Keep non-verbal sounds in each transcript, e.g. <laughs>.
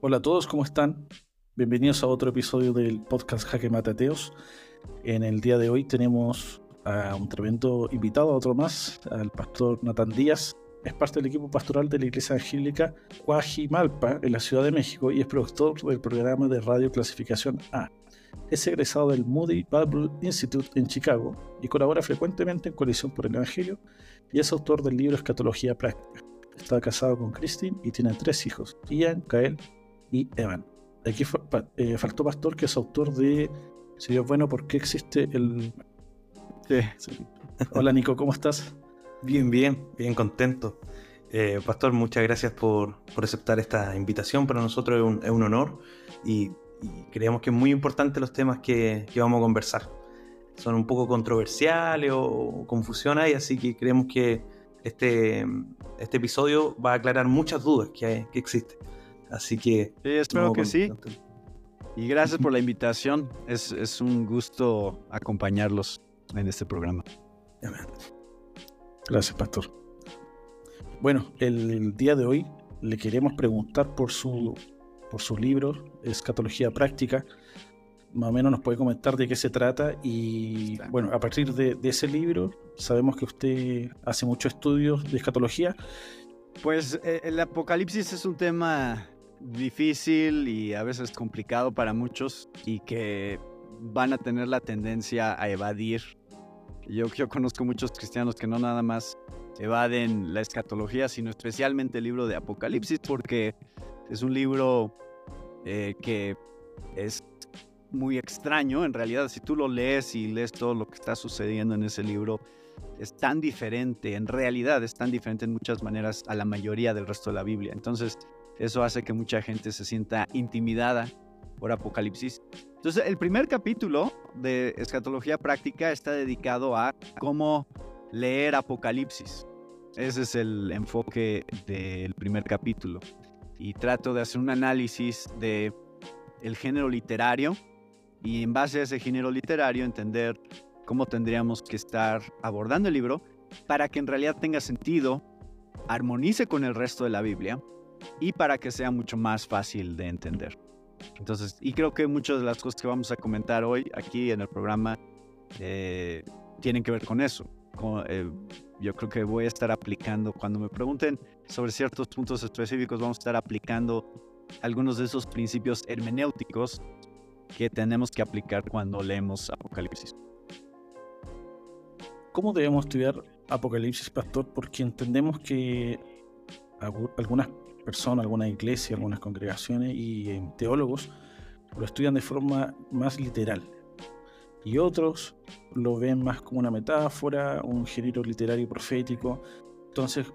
Hola a todos, ¿cómo están? Bienvenidos a otro episodio del podcast Jaque Matateos. En el día de hoy tenemos a un tremendo invitado, a otro más, al pastor Natán Díaz. Es parte del equipo pastoral de la Iglesia Angélica Cuajimalpa en la Ciudad de México y es productor del programa de radio clasificación A. Es egresado del Moody Bible Institute en Chicago y colabora frecuentemente en Coalición por el Evangelio y es autor del libro Escatología Práctica. Está casado con Christine y tiene tres hijos, Ian, Kael y Evan. Aquí eh, faltó Pastor, que es autor de Si Dios bueno, ¿por qué existe el...? Hola Nico, ¿cómo estás? Bien, bien, bien contento. Eh, Pastor, muchas gracias por, aceptar esta invitación. Para nosotros es un, honor y, creemos que es muy importante los temas que, vamos a conversar. Son un poco controversiales o, confusión hay, así que creemos que este, este episodio va a aclarar muchas dudas que, que existen. Así que... Sí, espero que sí. Y gracias por la <laughs> invitación. Es, un gusto acompañarlos en este programa. Gracias, Pastor. Bueno, el, día de hoy le queremos preguntar por su, por su libro, Escatología Práctica. Más o menos nos puede comentar de qué se trata y bueno, a partir de, de ese libro sabemos que usted hace muchos estudios de escatología. Pues eh, el apocalipsis es un tema difícil y a veces complicado para muchos y que van a tener la tendencia a evadir. Yo, yo conozco muchos cristianos que no nada más evaden la escatología, sino especialmente el libro de Apocalipsis, porque es un libro eh, que es muy extraño. En realidad, si tú lo lees y lees todo lo que está sucediendo en ese libro, es tan diferente, en realidad es tan diferente en muchas maneras a la mayoría del resto de la Biblia. Entonces, eso hace que mucha gente se sienta intimidada por Apocalipsis. Entonces, el primer capítulo de Escatología Práctica está dedicado a cómo leer Apocalipsis. Ese es el enfoque del primer capítulo. Y trato de hacer un análisis de género literario y en base a ese género literario entender cómo tendríamos que estar abordando el libro para que en realidad tenga sentido, armonice con el resto de la Biblia y para que sea mucho más fácil de entender. Entonces, y creo que muchas de las cosas que vamos a comentar hoy aquí en el programa eh, tienen que ver con eso. Eh, yo creo que voy a estar aplicando, cuando me pregunten sobre ciertos puntos específicos, vamos a estar aplicando algunos de esos principios hermenéuticos que tenemos que aplicar cuando leemos Apocalipsis. ¿Cómo debemos estudiar Apocalipsis, Pastor? Porque entendemos que algunas personas, algunas iglesias, algunas congregaciones y eh, teólogos lo estudian de forma más literal. Y otros lo ven más como una metáfora, un género literario profético. Entonces,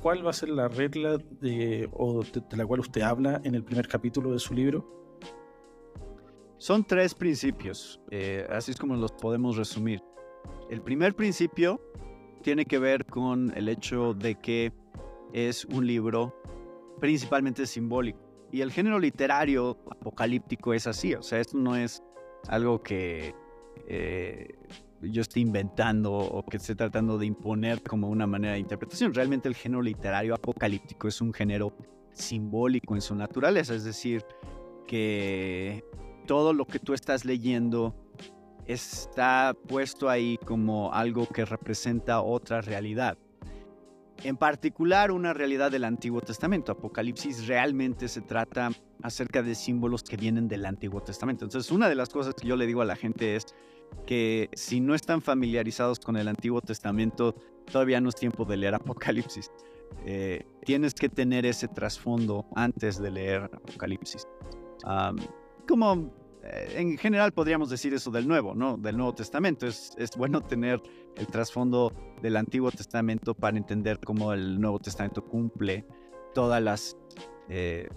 ¿cuál va a ser la regla de, o de, la cual usted habla en el primer capítulo de su libro? Son tres principios, eh, así es como los podemos resumir. El primer principio tiene que ver con el hecho de que es un libro principalmente simbólico. Y el género literario apocalíptico es así, o sea, esto no es algo que eh, yo esté inventando o que esté tratando de imponer como una manera de interpretación. Realmente el género literario apocalíptico es un género simbólico en su naturaleza, es decir, que todo lo que tú estás leyendo está puesto ahí como algo que representa otra realidad en particular una realidad del Antiguo Testamento. Apocalipsis realmente se trata acerca de símbolos que vienen del Antiguo Testamento. Entonces, una de las cosas que yo le digo a la gente es que si no están familiarizados con el Antiguo Testamento, todavía no es tiempo de leer Apocalipsis. Eh, tienes que tener ese trasfondo antes de leer Apocalipsis. como en general podríamos decir eso del Nuevo, ¿no? Del Nuevo Testamento. Es, es bueno tener el trasfondo del Antiguo Testamento para entender cómo el Nuevo Testamento cumple todas las eh,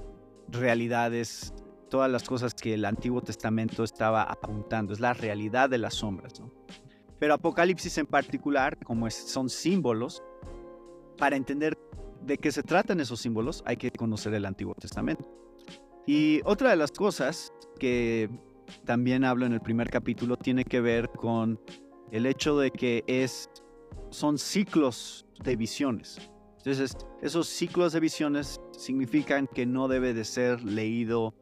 realidades, todas las cosas que el Antiguo Testamento estaba apuntando. Es la realidad de las sombras, ¿no? Pero Apocalipsis en particular, como son símbolos, para entender de qué se tratan esos símbolos hay que conocer el Antiguo Testamento. Y otra de las cosas que también hablo en el primer capítulo tiene que ver con el hecho de que es, son ciclos de visiones. Entonces, esos ciclos de visiones significan que no debe de ser leído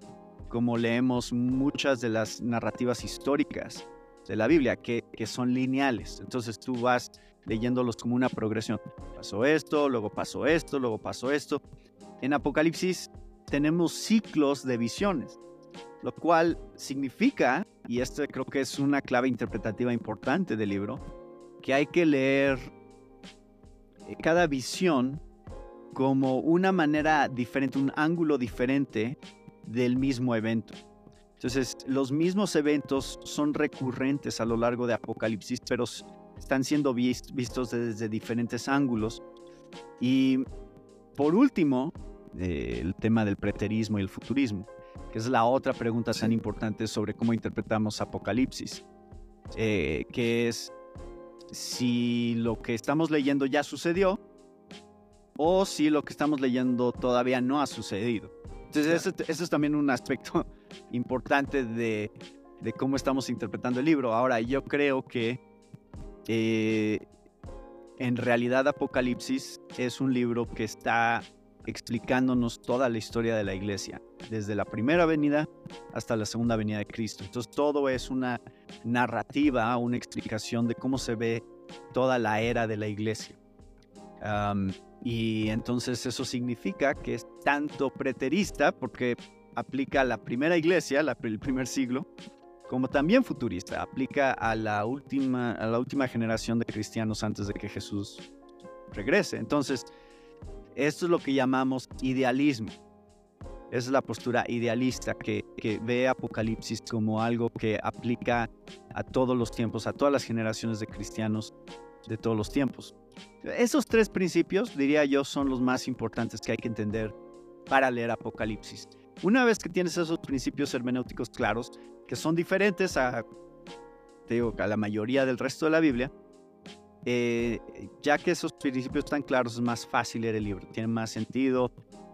como leemos muchas de las narrativas históricas de la Biblia, que, que son lineales. Entonces tú vas leyéndolos como una progresión. Pasó esto, luego pasó esto, luego pasó esto. En Apocalipsis tenemos ciclos de visiones, lo cual significa, y esto creo que es una clave interpretativa importante del libro, que hay que leer eh, cada visión como una manera diferente, un ángulo diferente del mismo evento. Entonces, los mismos eventos son recurrentes a lo largo de Apocalipsis, pero están siendo vistos desde diferentes ángulos. Y por último, eh, el tema del preterismo y el futurismo, que es la otra pregunta tan importante sobre cómo interpretamos Apocalipsis, eh, que es si lo que estamos leyendo ya sucedió o si lo que estamos leyendo todavía no ha sucedido. Entonces, eso, es también un aspecto <laughs> importante de, cómo estamos interpretando el libro. Ahora, yo creo que eh, en realidad Apocalipsis es un libro que está explicándonos toda la historia de la iglesia, desde la primera venida hasta la segunda venida de Cristo. Entonces todo es una narrativa, una explicación de cómo se ve toda la era de la iglesia. y entonces eso significa que es tanto preterista, porque aplica a la primera iglesia, el primer siglo, como también futurista, aplica a la última, a la última generación de cristianos antes de que Jesús regrese. Entonces, esto es lo que llamamos idealismo. es la postura idealista que, ve Apocalipsis como algo que aplica a todos los tiempos, a todas las generaciones de cristianos de todos los tiempos. Esos tres principios, diría yo, son los más importantes que hay que entender para leer Apocalipsis. Una vez que tienes esos principios hermenéuticos claros, que son diferentes a, digo, a la mayoría del resto de la Biblia, eh, ya que esos principios están claros, es más fácil leer el libro, tiene más sentido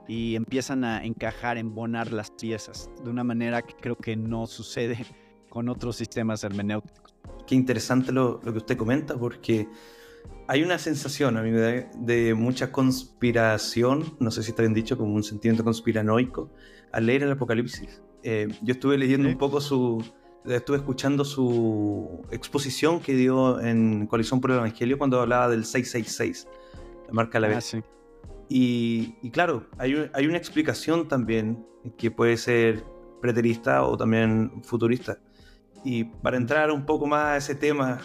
y empiezan a encajar, embonar las piezas de una manera que creo que no sucede con otros sistemas hermenéuticos. Qué interesante lo, lo que usted comenta, porque hay una sensación a mí de, de mucha conspiración, no sé si está bien dicho, como un sentimiento conspiranoico, al leer el Apocalipsis. Eh, yo estuve leyendo un poco su, estuve escuchando su exposición que dio en Coalición por el Evangelio cuando hablaba del 666, la marca la ah, vez. y, y, claro, hay, hay, una explicación también que puede ser preterista o también futurista. Y para entrar un poco más a ese tema,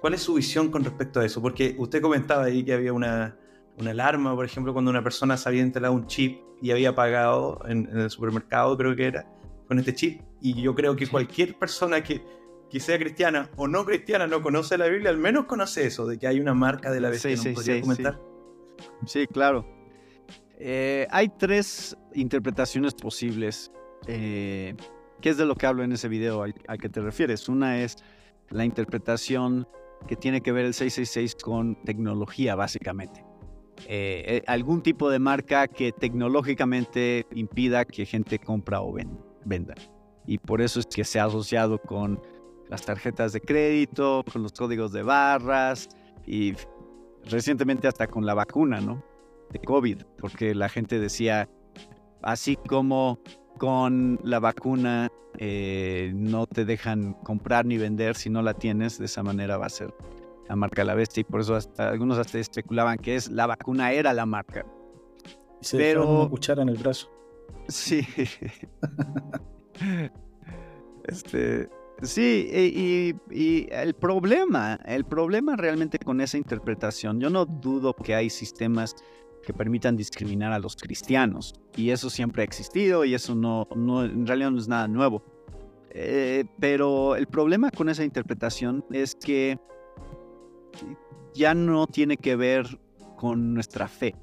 ¿cuál es su visión con respecto a eso? Porque usted comentaba ahí que había una, una alarma, por ejemplo, cuando una persona se había instalado un chip y había pagado en, en el supermercado, creo que era, con este chip. Y yo creo que cualquier persona que, que, sea cristiana o no cristiana no conoce la Biblia, al menos conoce eso, de que hay una marca de la bestia. Sí, podría comentar? Sí, claro. Eh, hay tres interpretaciones posibles, eh, que es de lo que hablo en ese video al, al, que te refieres. Una es la interpretación que tiene que ver el 666 con tecnología, básicamente. Eh, algún tipo de marca que tecnológicamente impida que gente compra o venda venda. Y por eso es que se ha asociado con las tarjetas de crédito, con los códigos de barras y recientemente hasta con la vacuna, ¿no? De COVID, porque la gente decía, así como con la vacuna eh, no te dejan comprar ni vender si no la tienes, de esa manera va a ser la marca la bestia y por eso hasta algunos hasta especulaban que es la vacuna era la marca. Y se Pero cuchara en el brazo. Sí. <laughs> este, sí, y, el problema, el problema realmente con esa interpretación, yo no dudo que hay sistemas que permitan discriminar a los cristianos, y eso siempre ha existido, y eso no, no en realidad no es nada nuevo. Eh, pero el problema con esa interpretación es que ya no tiene que ver con nuestra fe.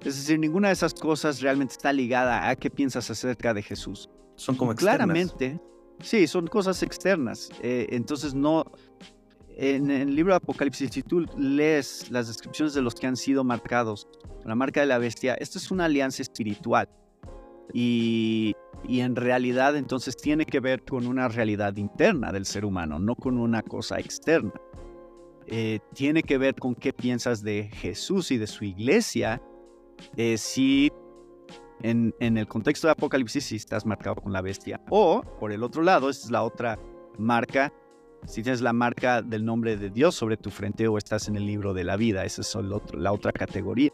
Es decir, ninguna de esas cosas realmente está ligada a qué piensas acerca de Jesús. Son como externas. Claramente, sí, son cosas externas. Eh, entonces no... En, el libro de Apocalipsis, si tú lees las descripciones de los que han sido marcados, la marca de la bestia, esto es una alianza espiritual. Y, y, en realidad entonces tiene que ver con una realidad interna del ser humano, no con una cosa externa. eh, tiene que ver con qué piensas de Jesús y de su iglesia, eh, si en, el contexto de Apocalipsis si estás marcado con la bestia. O, por el otro lado, esta es la otra marca, si tienes la marca del nombre de Dios sobre tu frente o estás en el libro de la vida, esa es la otra categoría.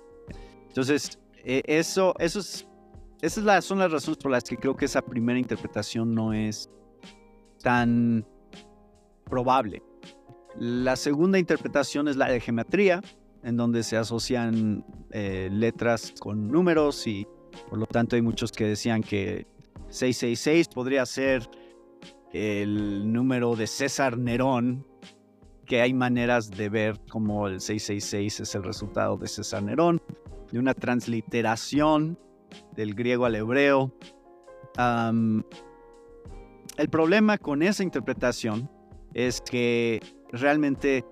Entonces, eh, eso, eso es, esas son las razones por las que creo que esa primera interpretación no es tan probable. La segunda interpretación es la de geometría, en donde se asocian eh, letras con números y por lo tanto hay muchos que decían que 666 podría ser el número de César Nerón, que hay maneras de ver como el 666 es el resultado de César Nerón, de una transliteración del griego al hebreo. el problema con esa interpretación es que realmente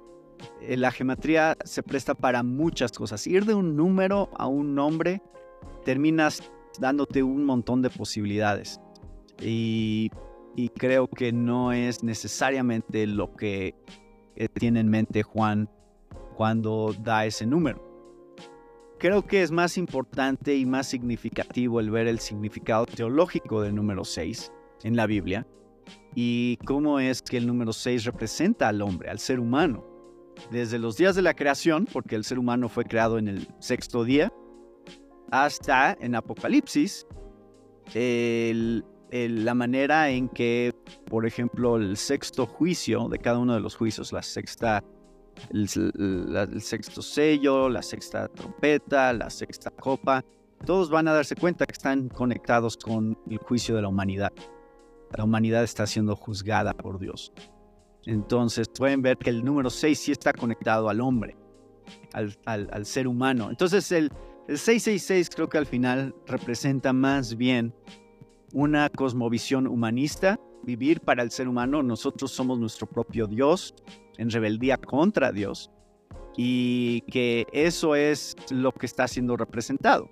la geometría se presta para muchas cosas. Ir de un número a un nombre terminas dándote un montón de posibilidades. Y, creo que no es necesariamente lo que eh, tiene en mente Juan cuando da ese número. Creo que es más importante y más significativo el ver el significado teológico del número 6 en la Biblia y cómo es que el número 6 representa al hombre, al ser humano. Desde los días de la creación, porque el ser humano fue creado en el sexto día, hasta en Apocalipsis, la manera en que, por ejemplo, el sexto juicio de cada uno de los juicios, la sexta, el, el sexto sello, la sexta trompeta, la sexta copa, todos van a darse cuenta que están conectados con el juicio de la humanidad la humanidad está siendo juzgada por Dios. Entonces pueden ver que el número 6 sí está conectado al hombre, al, ser humano. Entonces el, el 666 creo que al final representa más bien una cosmovisión humanista, vivir para el ser humano. Nosotros somos nuestro propio Dios en rebeldía contra Dios y que eso es lo que está siendo representado.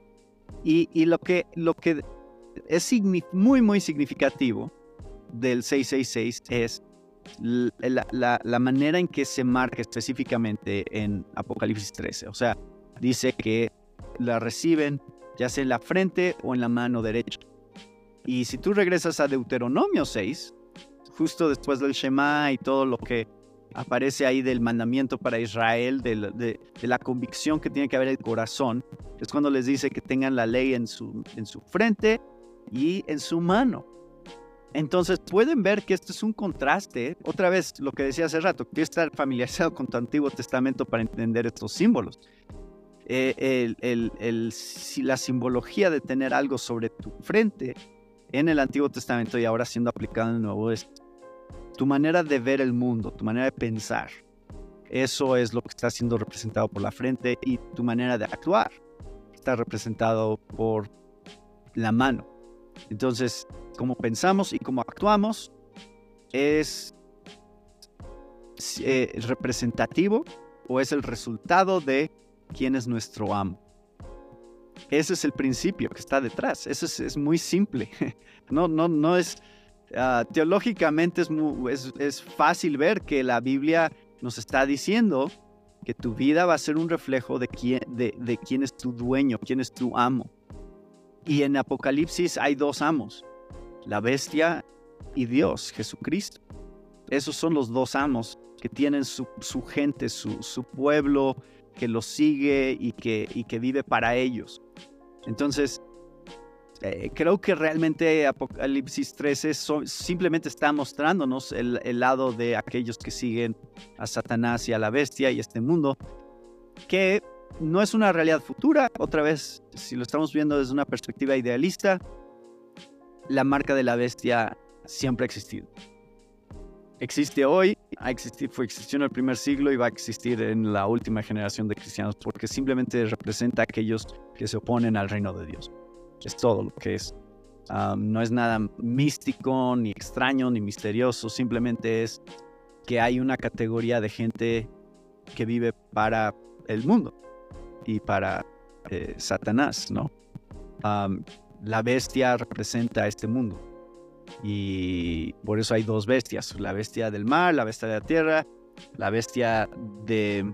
Y, y lo, que, lo que es muy, muy significativo del 666 es la, manera en que se marca específicamente en Apocalipsis 13. O sea, dice que la reciben ya sea en la frente o en la mano derecha. Y si tú regresas a Deuteronomio 6, justo después del Shema y todo lo que aparece ahí del mandamiento para Israel, de la, convicción que tiene que haber el corazón, es cuando les dice que tengan la ley en su frente y en su mano. Entonces pueden ver que esto es un contraste, otra vez lo que decía hace rato, que estar familiarizado con tu Antiguo Testamento para entender estos símbolos. Eh, la simbología de tener algo sobre tu frente en el Antiguo Testamento y ahora siendo aplicado en el Nuevo es tu manera de ver el mundo, tu manera de pensar. Eso es lo que está siendo representado por la frente y tu manera de actuar está representado por la mano. Entonces, cómo pensamos y cómo actuamos es eh, representativo o es el resultado de quién es nuestro amo. Ese es el principio que está detrás. Eso es, muy simple. <laughs> No, no, no es... Ah, teológicamente es, es, fácil ver que la Biblia nos está diciendo que tu vida va a ser un reflejo de quién, de, de quién es tu dueño, quién es tu amo. Y en Apocalipsis hay dos amos la bestia y Dios, Jesucristo. Esos son los dos amos que tienen su, gente, su, pueblo que los sigue y que, vive para ellos. Entonces, eh, creo que realmente Apocalipsis 13 simplemente está mostrándonos el, el, lado de aquellos que siguen a Satanás y a la bestia y este mundo, que no es una realidad futura, otra vez, si lo estamos viendo desde una perspectiva idealista, la marca de la bestia siempre ha existido. Existe hoy, ha existido, fue, existió en el primer siglo y va a existir en la última generación de cristianos porque simplemente representa a aquellos que se oponen al reino de Dios. Es todo lo que es. no es nada místico, ni extraño, ni misterioso, simplemente es que hay una categoría de gente que vive para el mundo y para eh, Satanás, ¿no? La bestia representa a este mundo. Y por eso hay dos bestias, la bestia del mar, la bestia de la tierra, La bestia de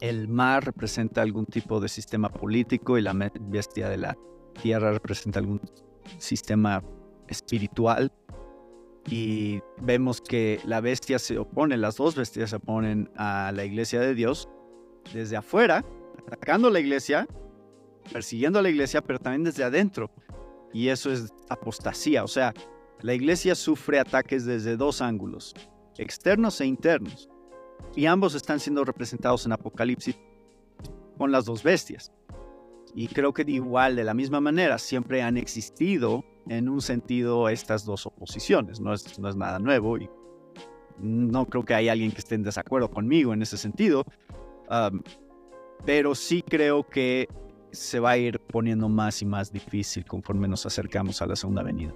el mar representa algún tipo de sistema político y la bestia de la tierra representa algún sistema espiritual. Y vemos que la bestia se opone, las dos bestias se oponen a la iglesia de Dios desde afuera, atacando la iglesia, persiguiendo a la iglesia, pero también desde adentro. Y eso es apostasía, o sea, la iglesia sufre ataques desde dos ángulos, externos e internos. Y ambos están siendo representados en Apocalipsis con las dos bestias. Y creo que igual, de la misma manera, siempre han existido en un sentido estas dos oposiciones. No es, no es nada nuevo y no creo que haya alguien que esté en desacuerdo conmigo en ese sentido. pero sí creo que se va a ir poniendo más y más difícil conforme nos acercamos a la segunda venida.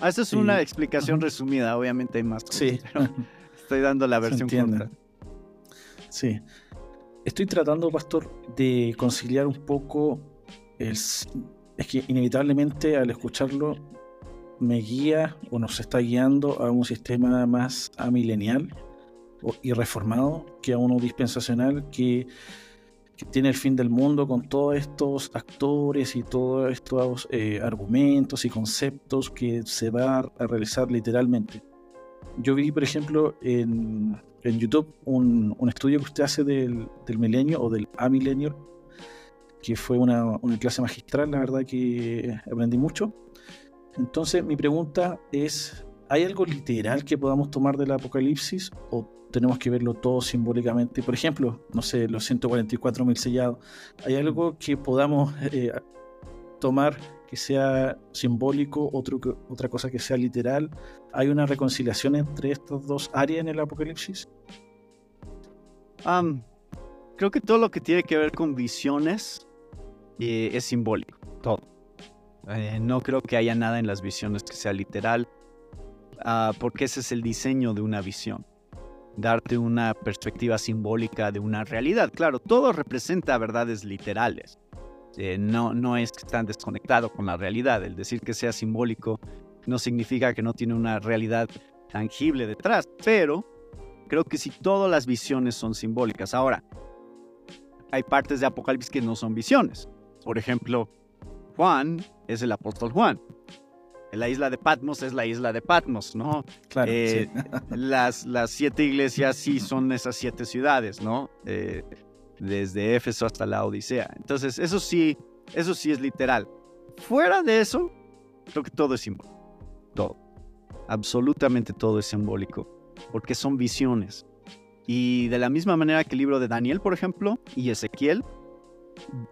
Ah, esa es una explicación resumida, obviamente hay más. sí. <laughs> estoy dando la versión corta. Sí. Estoy tratando, Pastor, de conciliar un poco el... Es que inevitablemente al escucharlo me guía o nos está guiando a un sistema más amilenial y reformado que a uno dispensacional que que tiene el fin del mundo con todos estos actores y todos estos eh, argumentos y conceptos que se va a realizar literalmente. Yo vi, por ejemplo, en, en YouTube un, un, estudio que usted hace del, del milenio o del amilenio, que fue una, una clase magistral, la verdad que aprendí mucho. Entonces mi pregunta es, ¿hay algo literal que podamos tomar del apocalipsis o tenemos que verlo todo simbólicamente. Por ejemplo, no sé, los 144 mil sellados. ¿Hay algo que podamos eh, tomar que sea simbólico, otro, otra cosa que sea literal? ¿Hay una reconciliación entre estas dos áreas en el Apocalipsis? creo que todo lo que tiene que ver con visiones eh, es simbólico, todo. Eh, no creo que haya nada en las visiones que sea literal, ah, porque ese es el diseño de una visión darte una perspectiva simbólica de una realidad. Claro, todo representa verdades literales. Eh, no, no es que están desconectados con la realidad. El decir que sea simbólico no significa que no tiene una realidad tangible detrás, pero creo que si todas las visiones son simbólicas. Ahora, hay partes de Apocalipsis que no son visiones. Por ejemplo, Juan es el apóstol Juan la isla de Patmos es la isla de Patmos, ¿no? Claro. Eh, las, las siete iglesias sí son esas siete ciudades, ¿no? Eh, desde Éfeso hasta la Odisea. Entonces, eso sí, eso sí es literal. Fuera de eso, creo que todo es simbólico. Todo. Absolutamente todo es simbólico. Porque son visiones. Y de la misma manera que el libro de Daniel, por ejemplo, y Ezequiel,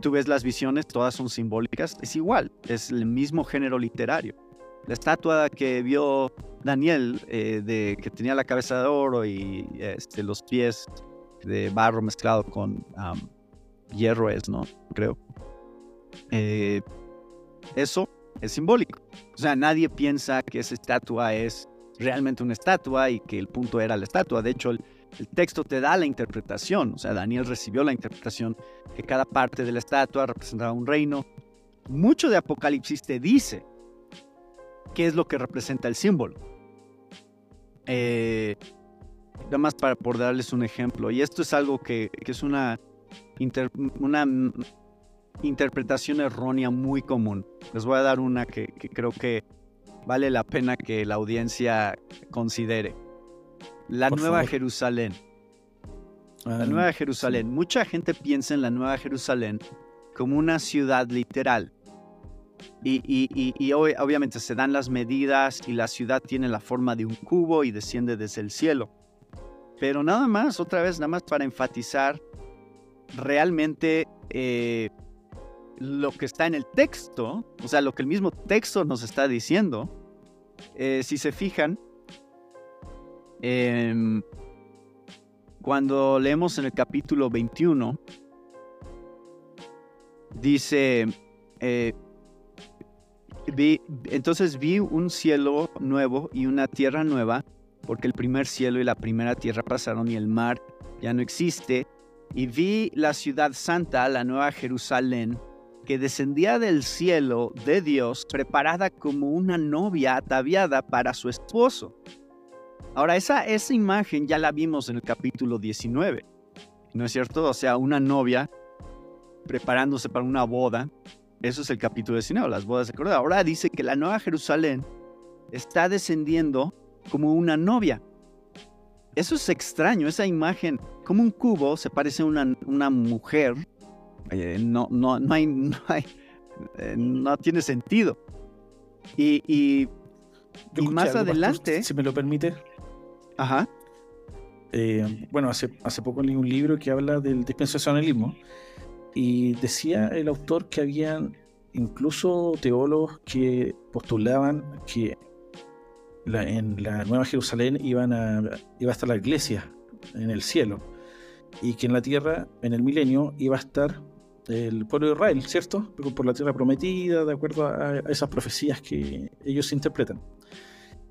tú ves las visiones, todas son simbólicas, es igual, es el mismo género literario la estatua que vio Daniel, eh, de, que tenía la cabeza de oro y este, los pies de barro mezclado con hierro es, ¿no? Creo. Eh, eso es simbólico. O sea, nadie piensa que esa estatua es realmente una estatua y que el punto era la estatua. De hecho, el, el texto te da la interpretación. O sea, Daniel recibió la interpretación que cada parte de la estatua representaba un reino. Mucho de Apocalipsis te dice qué es lo que representa el símbolo. Eh, nada más para por darles un ejemplo, y esto es algo que, es una, una interpretación errónea muy común. Les voy a dar una que, creo que vale la pena que la audiencia considere. La Nueva Jerusalén. La Nueva Jerusalén. Mucha gente piensa en la Nueva Jerusalén como una ciudad literal. Y, obviamente se dan las medidas y la ciudad tiene la forma de un cubo y desciende desde el cielo. Pero nada más, otra vez, nada más para enfatizar realmente eh, lo que está en el texto, o sea, lo que el mismo texto nos está diciendo. Eh, si se fijan, em, cuando leemos en el capítulo 21, dice... Eh, entonces vi un cielo nuevo y una tierra nueva, porque el primer cielo y la primera tierra pasaron y el mar ya no existe. Y vi la ciudad santa, la nueva Jerusalén, que descendía del cielo de Dios preparada como una novia ataviada para su esposo. Ahora, esa, esa imagen ya la vimos en el capítulo 19, ¿no es cierto? O sea, una novia preparándose para una boda. Eso es el capítulo 19, las bodas de Cordero. Ahora dice que la nueva Jerusalén está descendiendo como una novia. Eso es extraño, esa imagen, como un cubo se parece a una, una mujer. Eh, no, no, no, hay, no, eh, no tiene sentido. Y, y, más adelante. si me lo permite. Ajá. Eh, bueno, hace, hace poco leí un libro que habla del dispensacionalismo y decía el autor que habían incluso teólogos que postulaban que en la Nueva Jerusalén iban a, iba a estar la iglesia en el cielo y que en la tierra, en el milenio, iba a estar el pueblo de Israel, ¿cierto? Por la tierra prometida, de acuerdo a, esas profecías que ellos interpretan.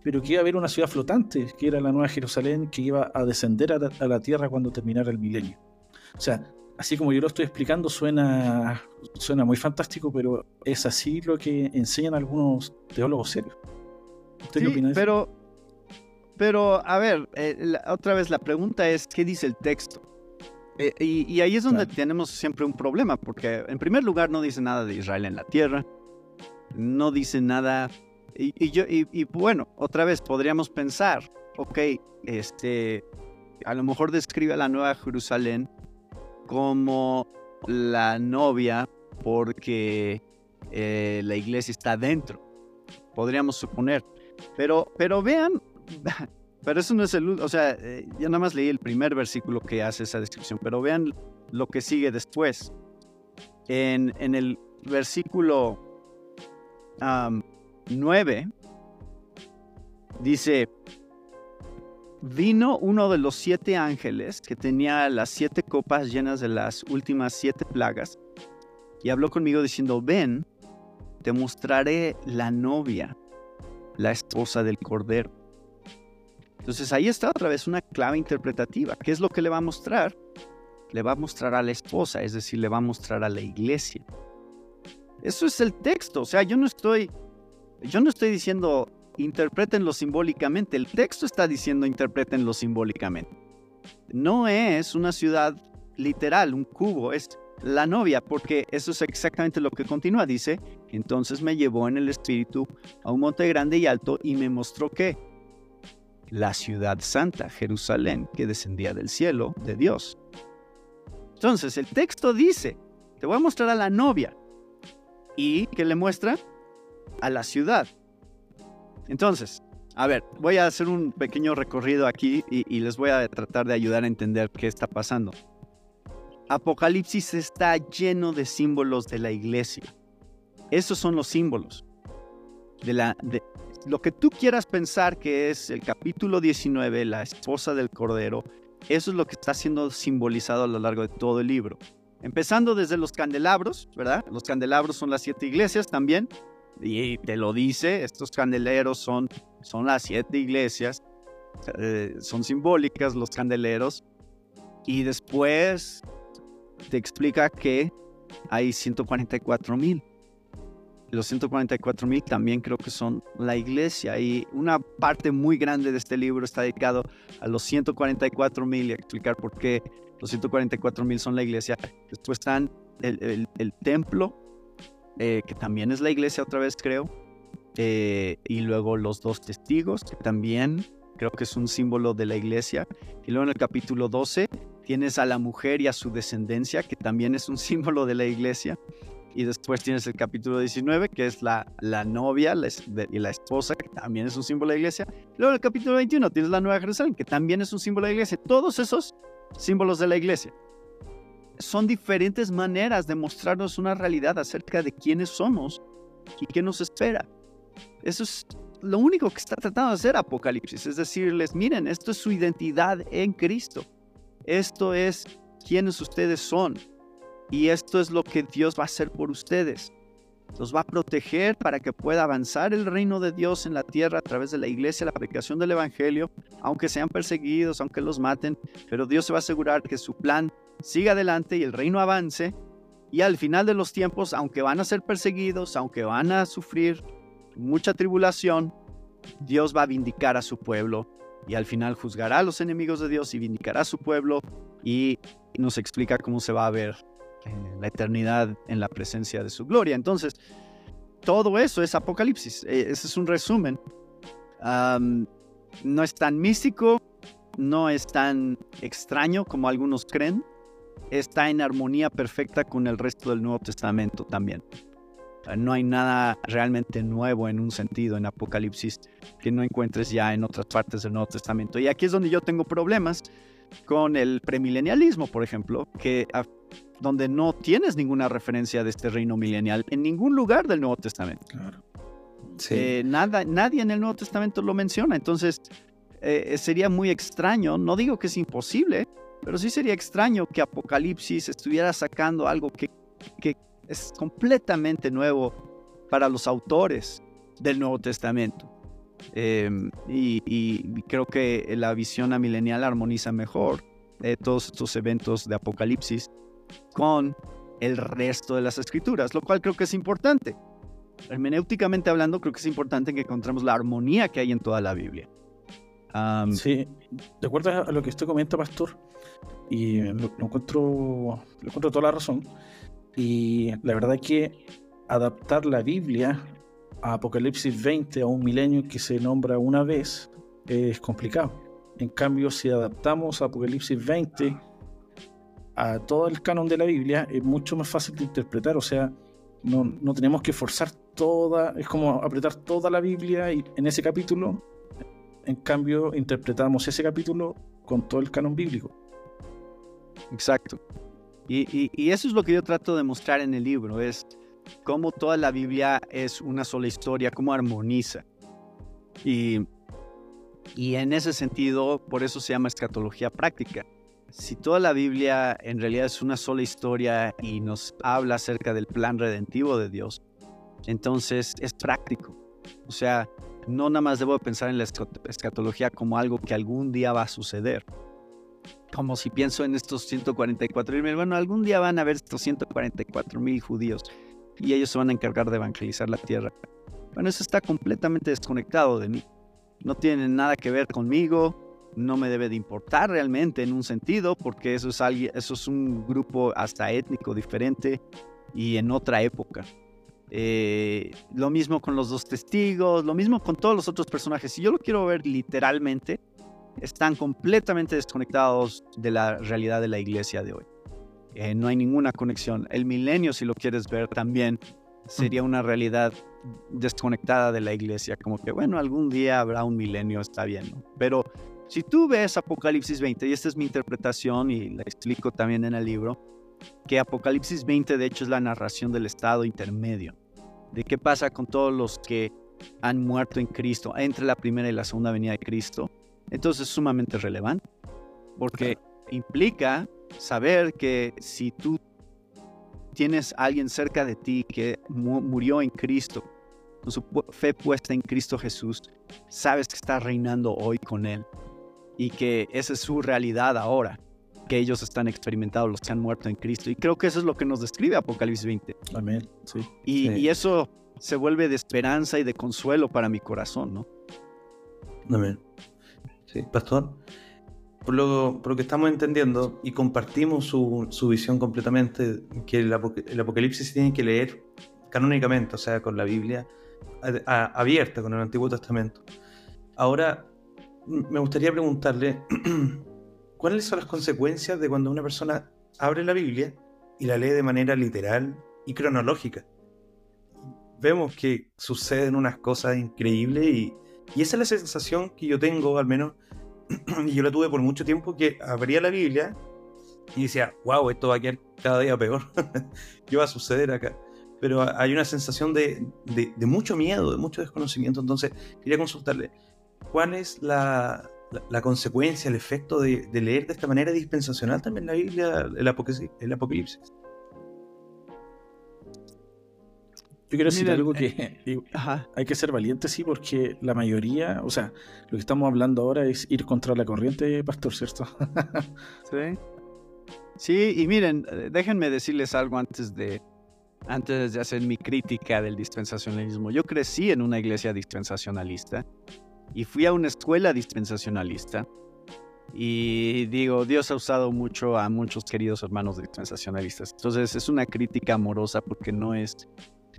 Pero que iba a haber una ciudad flotante, que era la Nueva Jerusalén, que iba a descender a a la tierra cuando terminara el milenio. O sea, así como yo lo estoy explicando, suena, suena muy fantástico, pero es así lo que enseñan algunos teólogos serios. Pero, pero, a ver, eh, otra vez la pregunta es, ¿qué dice el texto? Eh, y, ahí es donde tenemos siempre un problema, porque en primer lugar no dice nada de Israel en la tierra, no dice nada, y, yo, y, bueno, otra vez podríamos pensar, ok, este, a lo mejor describe a la Nueva Jerusalén como la novia porque eh, la iglesia está dentro, podríamos suponer. Pero, pero vean, <laughs> pero eso no es el, o sea, eh, ya nada más leí el primer versículo que hace esa descripción, pero vean lo que sigue después. En, en el versículo 9 dice, vino uno de los siete ángeles que tenía las siete copas llenas de las últimas siete plagas y habló conmigo diciendo, ven, te mostraré la novia la esposa del Cordero. Entonces ahí está otra vez una clave interpretativa. ¿Qué es lo que le va a mostrar? Le va a mostrar a la esposa, es decir, le va a mostrar a la iglesia. Eso es el texto. O sea, yo no estoy, yo no estoy diciendo interpretenlo simbólicamente. El texto está diciendo interpretenlo simbólicamente. No es una ciudad literal, un cubo, es la novia, porque eso es exactamente lo que continúa. Dice, entonces me llevó en el espíritu a un monte grande y alto y me mostró que la ciudad santa, Jerusalén, que descendía del cielo de Dios. Entonces el texto dice, te voy a mostrar a la novia. ¿Y qué le muestra? A la ciudad. Entonces, a ver, voy a hacer un pequeño recorrido aquí y, les voy a tratar de ayudar a entender qué está pasando. Apocalipsis está lleno de símbolos de la iglesia. Esos son los símbolos. De, la, de lo que tú quieras pensar que es el capítulo 19, la esposa del Cordero, eso es lo que está siendo simbolizado a lo largo de todo el libro. Empezando desde los candelabros, ¿verdad? Los candelabros son las siete iglesias también. Y te lo dice, estos candeleros son, son las siete iglesias. Eh, son simbólicas los candeleros. Y después te explica que hay 144 mil. Los 144 mil también creo que son la iglesia y una parte muy grande de este libro está dedicado a los 144 mil y a explicar por qué los 144 mil son la iglesia. Después están el, templo, eh, que también es la iglesia otra vez creo, eh, y luego los dos testigos, que también creo que es un símbolo de la iglesia. Y luego en el capítulo 12 Tienes a la mujer y a su descendencia, que también es un <laughs> símbolo de la iglesia. Y después tienes el capítulo 19, que es la, la novia y la esposa, que también es un símbolo de la iglesia. Luego el capítulo 21 tienes la Nueva Jerusalén, que también es un símbolo de la iglesia. Todos esos símbolos de la iglesia son diferentes maneras de mostrarnos una realidad acerca de quiénes somos y qué nos espera. Eso es lo único que está tratando de hacer Apocalipsis, es decirles, miren, esto es su identidad en Cristo. Esto es quienes ustedes son. Y esto es lo que Dios va a hacer por ustedes. Los va a proteger para que pueda avanzar el reino de Dios en la tierra a través de la iglesia, la predicación del Evangelio, aunque sean perseguidos, aunque los maten. Pero Dios se va a asegurar que su plan siga adelante y el reino avance. Y al final de los tiempos, aunque van a ser perseguidos, aunque van a sufrir mucha tribulación, Dios va a vindicar a su pueblo y al final juzgará a los enemigos de Dios y vindicará a su pueblo y nos explica cómo se va a ver la eternidad en la presencia de su gloria. Entonces, todo eso es Apocalipsis. E, ese es un resumen. no es tan místico, no es tan extraño como algunos creen. Está en armonía perfecta con el resto del Nuevo Testamento también. No hay nada realmente nuevo en un sentido en Apocalipsis que no encuentres ya en otras partes del Nuevo Testamento. Y aquí es donde yo tengo problemas con el premilenialismo, por ejemplo, que donde no tienes ninguna referencia de este reino milenial en ningún lugar del Nuevo Testamento. Eh, nada, nadie en el Nuevo Testamento lo menciona, entonces eh, sería muy extraño, no digo que es imposible, pero sí sería extraño que Apocalipsis estuviera sacando algo que, que es completamente nuevo para los autores del Nuevo Testamento. Em, y, creo que la visión amilenial armoniza mejor todos estos eventos de Apocalipsis con el resto de las escrituras, lo cual creo que es importante. Hermenéuticamente hablando, creo que es importante que encontremos la armonía que hay en toda la Biblia. sí, de acuerdo a lo que usted comenta, Pastor, y lo, encuentro, lo encuentro toda la razón. Y la verdad es que adaptar la Biblia a Apocalipsis 20, a un milenio que se nombra una vez, es complicado. En cambio, si adaptamos Apocalipsis 20 a todo el canon de la Biblia es mucho más fácil de interpretar, o sea, no, no tenemos que forzar toda, es como apretar toda la Biblia y, en ese capítulo, en cambio interpretamos ese capítulo con todo el canon bíblico. Exacto. Y, eso es lo que yo trato de mostrar en el libro, es cómo toda la Biblia es una sola historia, cómo armoniza. Y, y en ese sentido, por eso se llama escatología práctica si toda la Biblia en realidad es una sola historia y nos habla acerca del plan redentivo de Dios, entonces es práctico. O sea, no nada más debo pensar en la escatología como algo que algún día va a suceder. Como si pienso en estos 144 mil, bueno, algún día van a haber estos 144 mil judíos y ellos se van a encargar de evangelizar la tierra. Bueno, eso está completamente desconectado de mí. No tiene nada que ver conmigo, no me debe de importar realmente en un sentido, porque eso es, alguien, eso es un grupo hasta étnico diferente y en otra época. Eh, lo mismo con los dos testigos, lo mismo con todos los otros personajes. Si yo lo quiero ver literalmente, están completamente desconectados de la realidad de la iglesia de hoy. Eh, no hay ninguna conexión. El milenio, si lo quieres ver también, sería una realidad desconectada de la iglesia, como que, bueno, algún día habrá un milenio, está bien. Pero si tú ves Apocalipsis 20, y esta es mi interpretación y la explico también en el libro, que Apocalipsis 20 de hecho es la narración del estado intermedio, de qué pasa con todos los que han muerto en Cristo entre la primera y la segunda venida de Cristo, entonces es sumamente relevante, porque implica saber que si tú tienes a alguien cerca de ti que murió en Cristo, con su fe puesta en Cristo Jesús, sabes que está reinando hoy con Él y que esa es su realidad ahora, que ellos están experimentados, los que han muerto en Cristo. Y creo que eso es lo que nos describe Apocalipsis 20. Amén, sí. Y, eso se vuelve de esperanza y de consuelo para mi corazón, ¿no? Amén. Sí, pastor. Por lo, que estamos entendiendo y compartimos su visión completamente, que el, Apocalipsis se tiene que leer canónicamente, o sea, con la Biblia abierta, con el Antiguo Testamento. Ahora, me gustaría preguntarle, <clears throat> ¿cuáles son las consecuencias de cuando una persona abre la Biblia y la lee de manera literal y cronológica? Vemos que suceden unas cosas increíbles y, esa es la sensación que yo tengo, al menos, <clears throat> y yo la tuve por mucho tiempo, que abría la Biblia y decía, wow, esto va a quedar cada día peor. <laughs> ¿Qué va a suceder acá? Pero hay una sensación de, de, mucho miedo, de mucho desconocimiento. Entonces, quería consultarle, ¿Cuál es la, consecuencia, el efecto de, leer de esta manera dispensacional también la Biblia, el, Apocalipsis? Yo quiero decir algo que eh, <laughs> hay que ser valiente, sí, porque la mayoría, o sea, lo que estamos hablando ahora es ir contra la corriente, pastor, ¿cierto? <laughs> sí. Sí, y miren, eh, déjenme decirles algo antes de, antes de hacer mi crítica del dispensacionalismo. Yo crecí en una iglesia dispensacionalista y fui a una escuela dispensacionalista. Y digo, Dios ha usado mucho a muchos queridos hermanos dispensacionalistas. Entonces es una crítica amorosa porque no es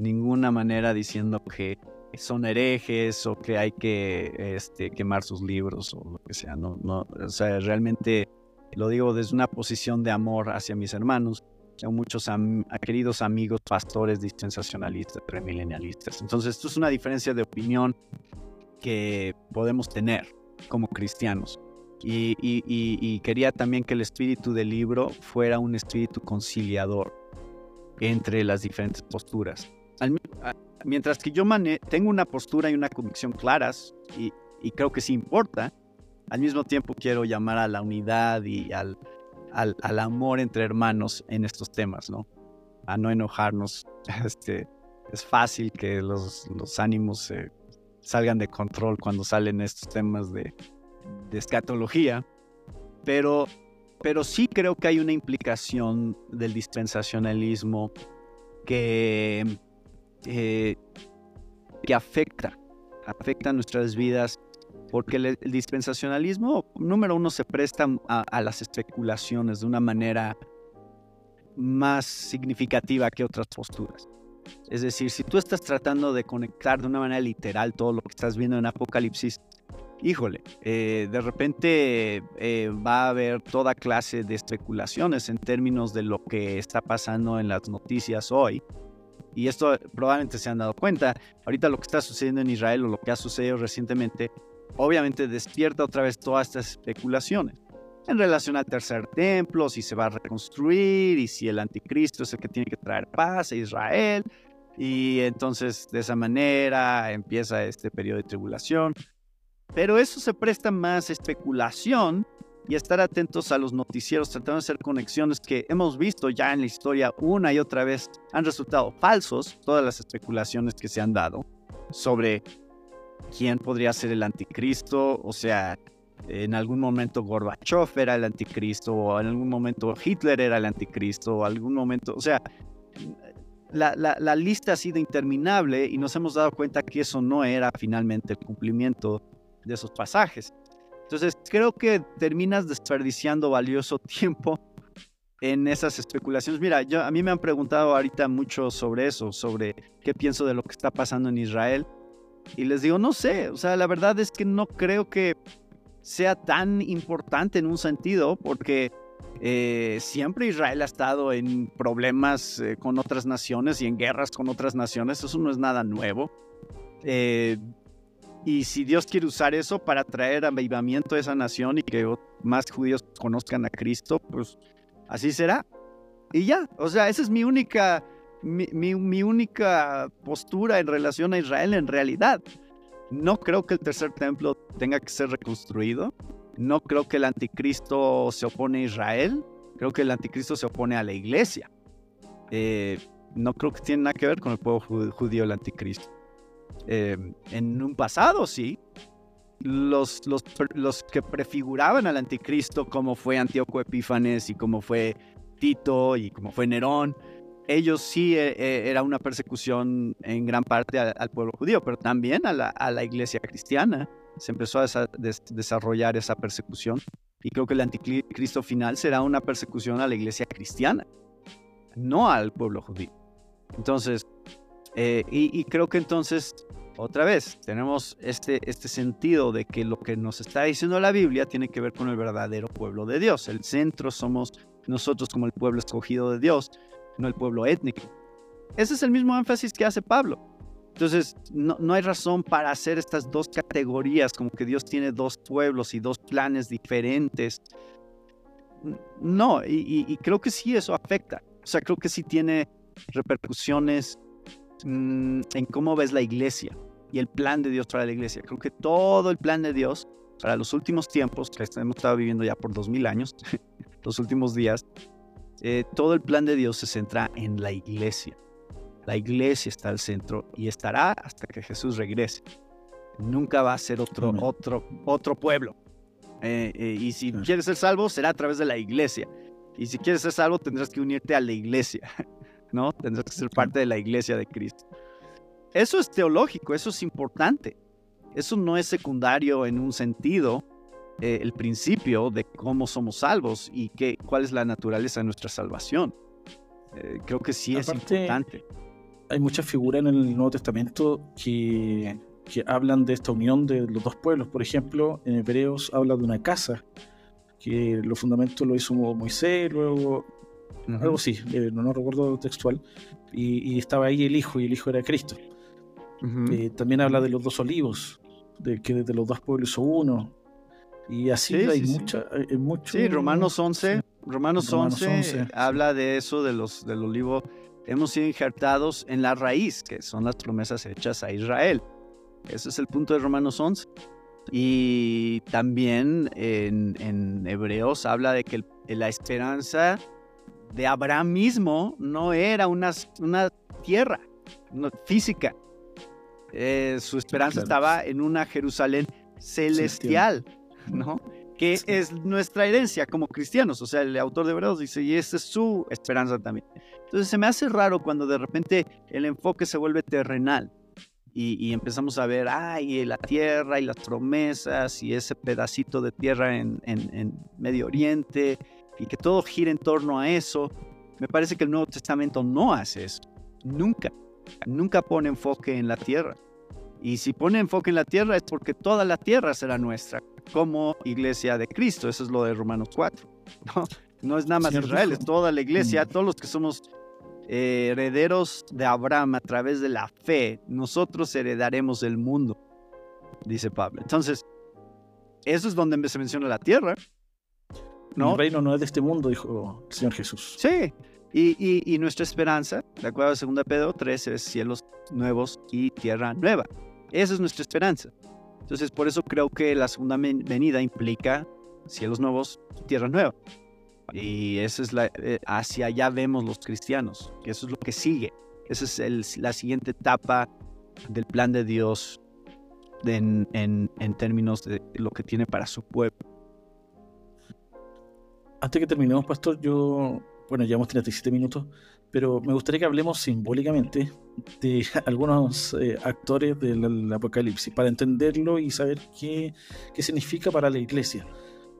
ninguna manera diciendo que son herejes o que hay que este, quemar sus libros o lo que sea. No, no, o sea, realmente lo digo desde una posición de amor hacia mis hermanos, a muchos queridos amigos pastores dispensacionalistas, premilenialistas. Entonces, esto es una diferencia de opinión que podemos tener como cristianos. Y, y, quería también que el espíritu del libro fuera un espíritu conciliador entre las diferentes posturas. Mientras que yo tengo una postura y una convicción claras, y, y creo que sí importa, al mismo tiempo quiero llamar a la unidad y al, al, amor entre hermanos en estos temas, ¿no? A no enojarnos. <laughs> Este, es fácil que los, los ánimos salgan de control cuando salen estos temas de, de escatología, pero, pero sí creo que hay una implicación del dispensacionalismo que, eh, que afecta, afecta nuestras vidas porque el, dispensacionalismo, número uno, se presta a, las especulaciones de una manera más significativa que otras posturas. Es decir, si tú estás tratando de conectar de una manera literal todo lo que estás viendo en Apocalipsis, híjole, eh, de repente eh, va a haber toda clase de especulaciones en términos de lo que está pasando en las noticias hoy. Y esto probablemente se han dado cuenta. Ahorita lo que está sucediendo en Israel o lo que ha sucedido recientemente obviamente despierta otra vez todas estas especulaciones en relación al tercer templo, si se va a reconstruir y si el anticristo es el que tiene que traer paz a Israel. Y entonces de esa manera empieza este periodo de tribulación. Pero eso se presta más especulación y estar atentos a los noticieros, tratando de hacer conexiones que hemos visto ya en la historia una y otra vez han resultado falsos, todas las especulaciones que se han dado sobre quién podría ser el anticristo, o sea, en algún momento Gorbachev era el anticristo, o en algún momento Hitler era el anticristo, o algún momento, o sea, la, la, lista ha sido interminable y nos hemos dado cuenta que eso no era finalmente el cumplimiento de esos pasajes. Entonces, creo que terminas desperdiciando valioso <laughs> tiempo en esas especulaciones. Mira, yo, a mí me han preguntado ahorita mucho sobre eso, sobre qué pienso de lo que está pasando en Israel. Y les digo, no sé, o sea, la verdad es que no creo que sea tan importante en un sentido, porque eh, siempre Israel ha estado en problemas eh, con otras naciones y en guerras con otras naciones, eso no es nada nuevo. Eh, y si Dios quiere usar eso para traer avivamiento a esa nación y que más judíos conozcan a Cristo, pues así será. Y ya, o sea, esa es mi única mi, única postura en relación a Israel en realidad. No creo que el tercer templo tenga que ser reconstruido. No creo que el anticristo se opone a Israel. Creo que el anticristo se opone a la iglesia. Eh, no creo que tiene nada que ver con el pueblo judío el anticristo. Eh, en un pasado sí. Los, los, los que prefiguraban al anticristo, como fue Antíoco Epífanes y como fue Tito y como fue Nerón, ellos sí eh, eh, era una persecución en gran parte al, pueblo judío, pero también a la, iglesia cristiana. Se empezó a desarrollar esa persecución y creo que el anticristo final será una persecución a la iglesia cristiana, no al pueblo judío. Entonces, eh, y, creo que entonces, otra vez, tenemos este, este sentido de que lo que nos está diciendo la Biblia tiene que ver con el verdadero pueblo de Dios. El centro somos nosotros como el pueblo escogido de Dios no el pueblo étnico. Ese es el mismo énfasis que hace Pablo. Entonces, no, no, hay razón para hacer estas dos categorías, como que Dios tiene dos pueblos y dos planes diferentes. No, y, creo que sí eso afecta. O sea, creo que sí tiene repercusiones mm, en cómo ves la iglesia y el plan de Dios para la iglesia. Creo que todo el plan de Dios para los últimos tiempos, que hemos estado viviendo ya por dos mil años, <laughs> los últimos días, eh, todo el plan de Dios se centra en la iglesia. La iglesia está al centro y estará hasta que Jesús regrese. Nunca va a ser otro, otro, otro pueblo. Eh, eh, y si quieres ser salvo, será a través de la iglesia. Y si quieres ser salvo, tendrás que unirte a la iglesia, <laughs> ¿no? Tendrás que ser parte de la iglesia de Cristo. Eso es teológico, eso es importante. Eso no es secundario en un sentido, eh, el principio de cómo somos salvos y qué, cuál es la naturaleza de nuestra salvación. Eh, creo que sí es importante. Hay muchas figuras en el Nuevo Testamento que, que hablan de esta unión de los dos pueblos. Por ejemplo, en Hebreos habla de una casa, que los fundamentos lo hizo Moisés, luego algo así, eh, no, recuerdo textual, y, estaba ahí el hijo, y el hijo era Cristo. Eh, también habla de los dos olivos, de que de los dos pueblos hizo uno, y así hay, mucha, mucho... Sí, Romanos 11, Romanos, 11, habla de eso, de los, del olivo. Hemos sido injertados en la raíz, que son las promesas hechas a Israel. Ese es el punto de Romanos 11. Y también en, Hebreos habla de que la esperanza de Abraham mismo no era una, una tierra física. Eh, su esperanza estaba en una Jerusalén celestial, ¿no? Que es nuestra herencia como cristianos. O sea, el autor de Hebreos dice, y esa es su esperanza también. Entonces se me hace raro cuando de repente el enfoque se vuelve terrenal y, empezamos a ver, ay, la tierra y las promesas y ese pedacito de tierra en, Medio Oriente y que todo gira en torno a eso. Me parece que el Nuevo Testamento no hace eso. Nunca. Nunca pone enfoque en la tierra. Y si pone enfoque en la tierra es porque toda la tierra será nuestra, como iglesia de Cristo. Eso es lo de Romanos 4. No, no es nada más Israel, es toda la iglesia, mm. todos los que somos eh, herederos de Abraham a través de la fe, nosotros heredaremos el mundo, dice Pablo. Entonces, eso es donde se menciona la tierra. ¿no? El reino no es de este mundo, dijo el Señor Jesús. Sí, y, nuestra esperanza, de acuerdo a 2 Pedro 3, es cielos nuevos y tierra nueva. Esa es nuestra esperanza. Entonces, por eso creo que la segunda venida implica cielos nuevos, tierra nueva. Y esa es la, eh, hacia allá vemos los cristianos, que eso es lo que sigue. Esa es el, la siguiente etapa del plan de Dios en, en, en, términos de lo que tiene para su pueblo. Antes que terminemos, pastor, yo, bueno, llevamos 37 minutos, pero me gustaría que hablemos simbólicamente de <laughs> algunos eh, actores del, Apocalipsis para entenderlo y saber qué, qué significa para la iglesia.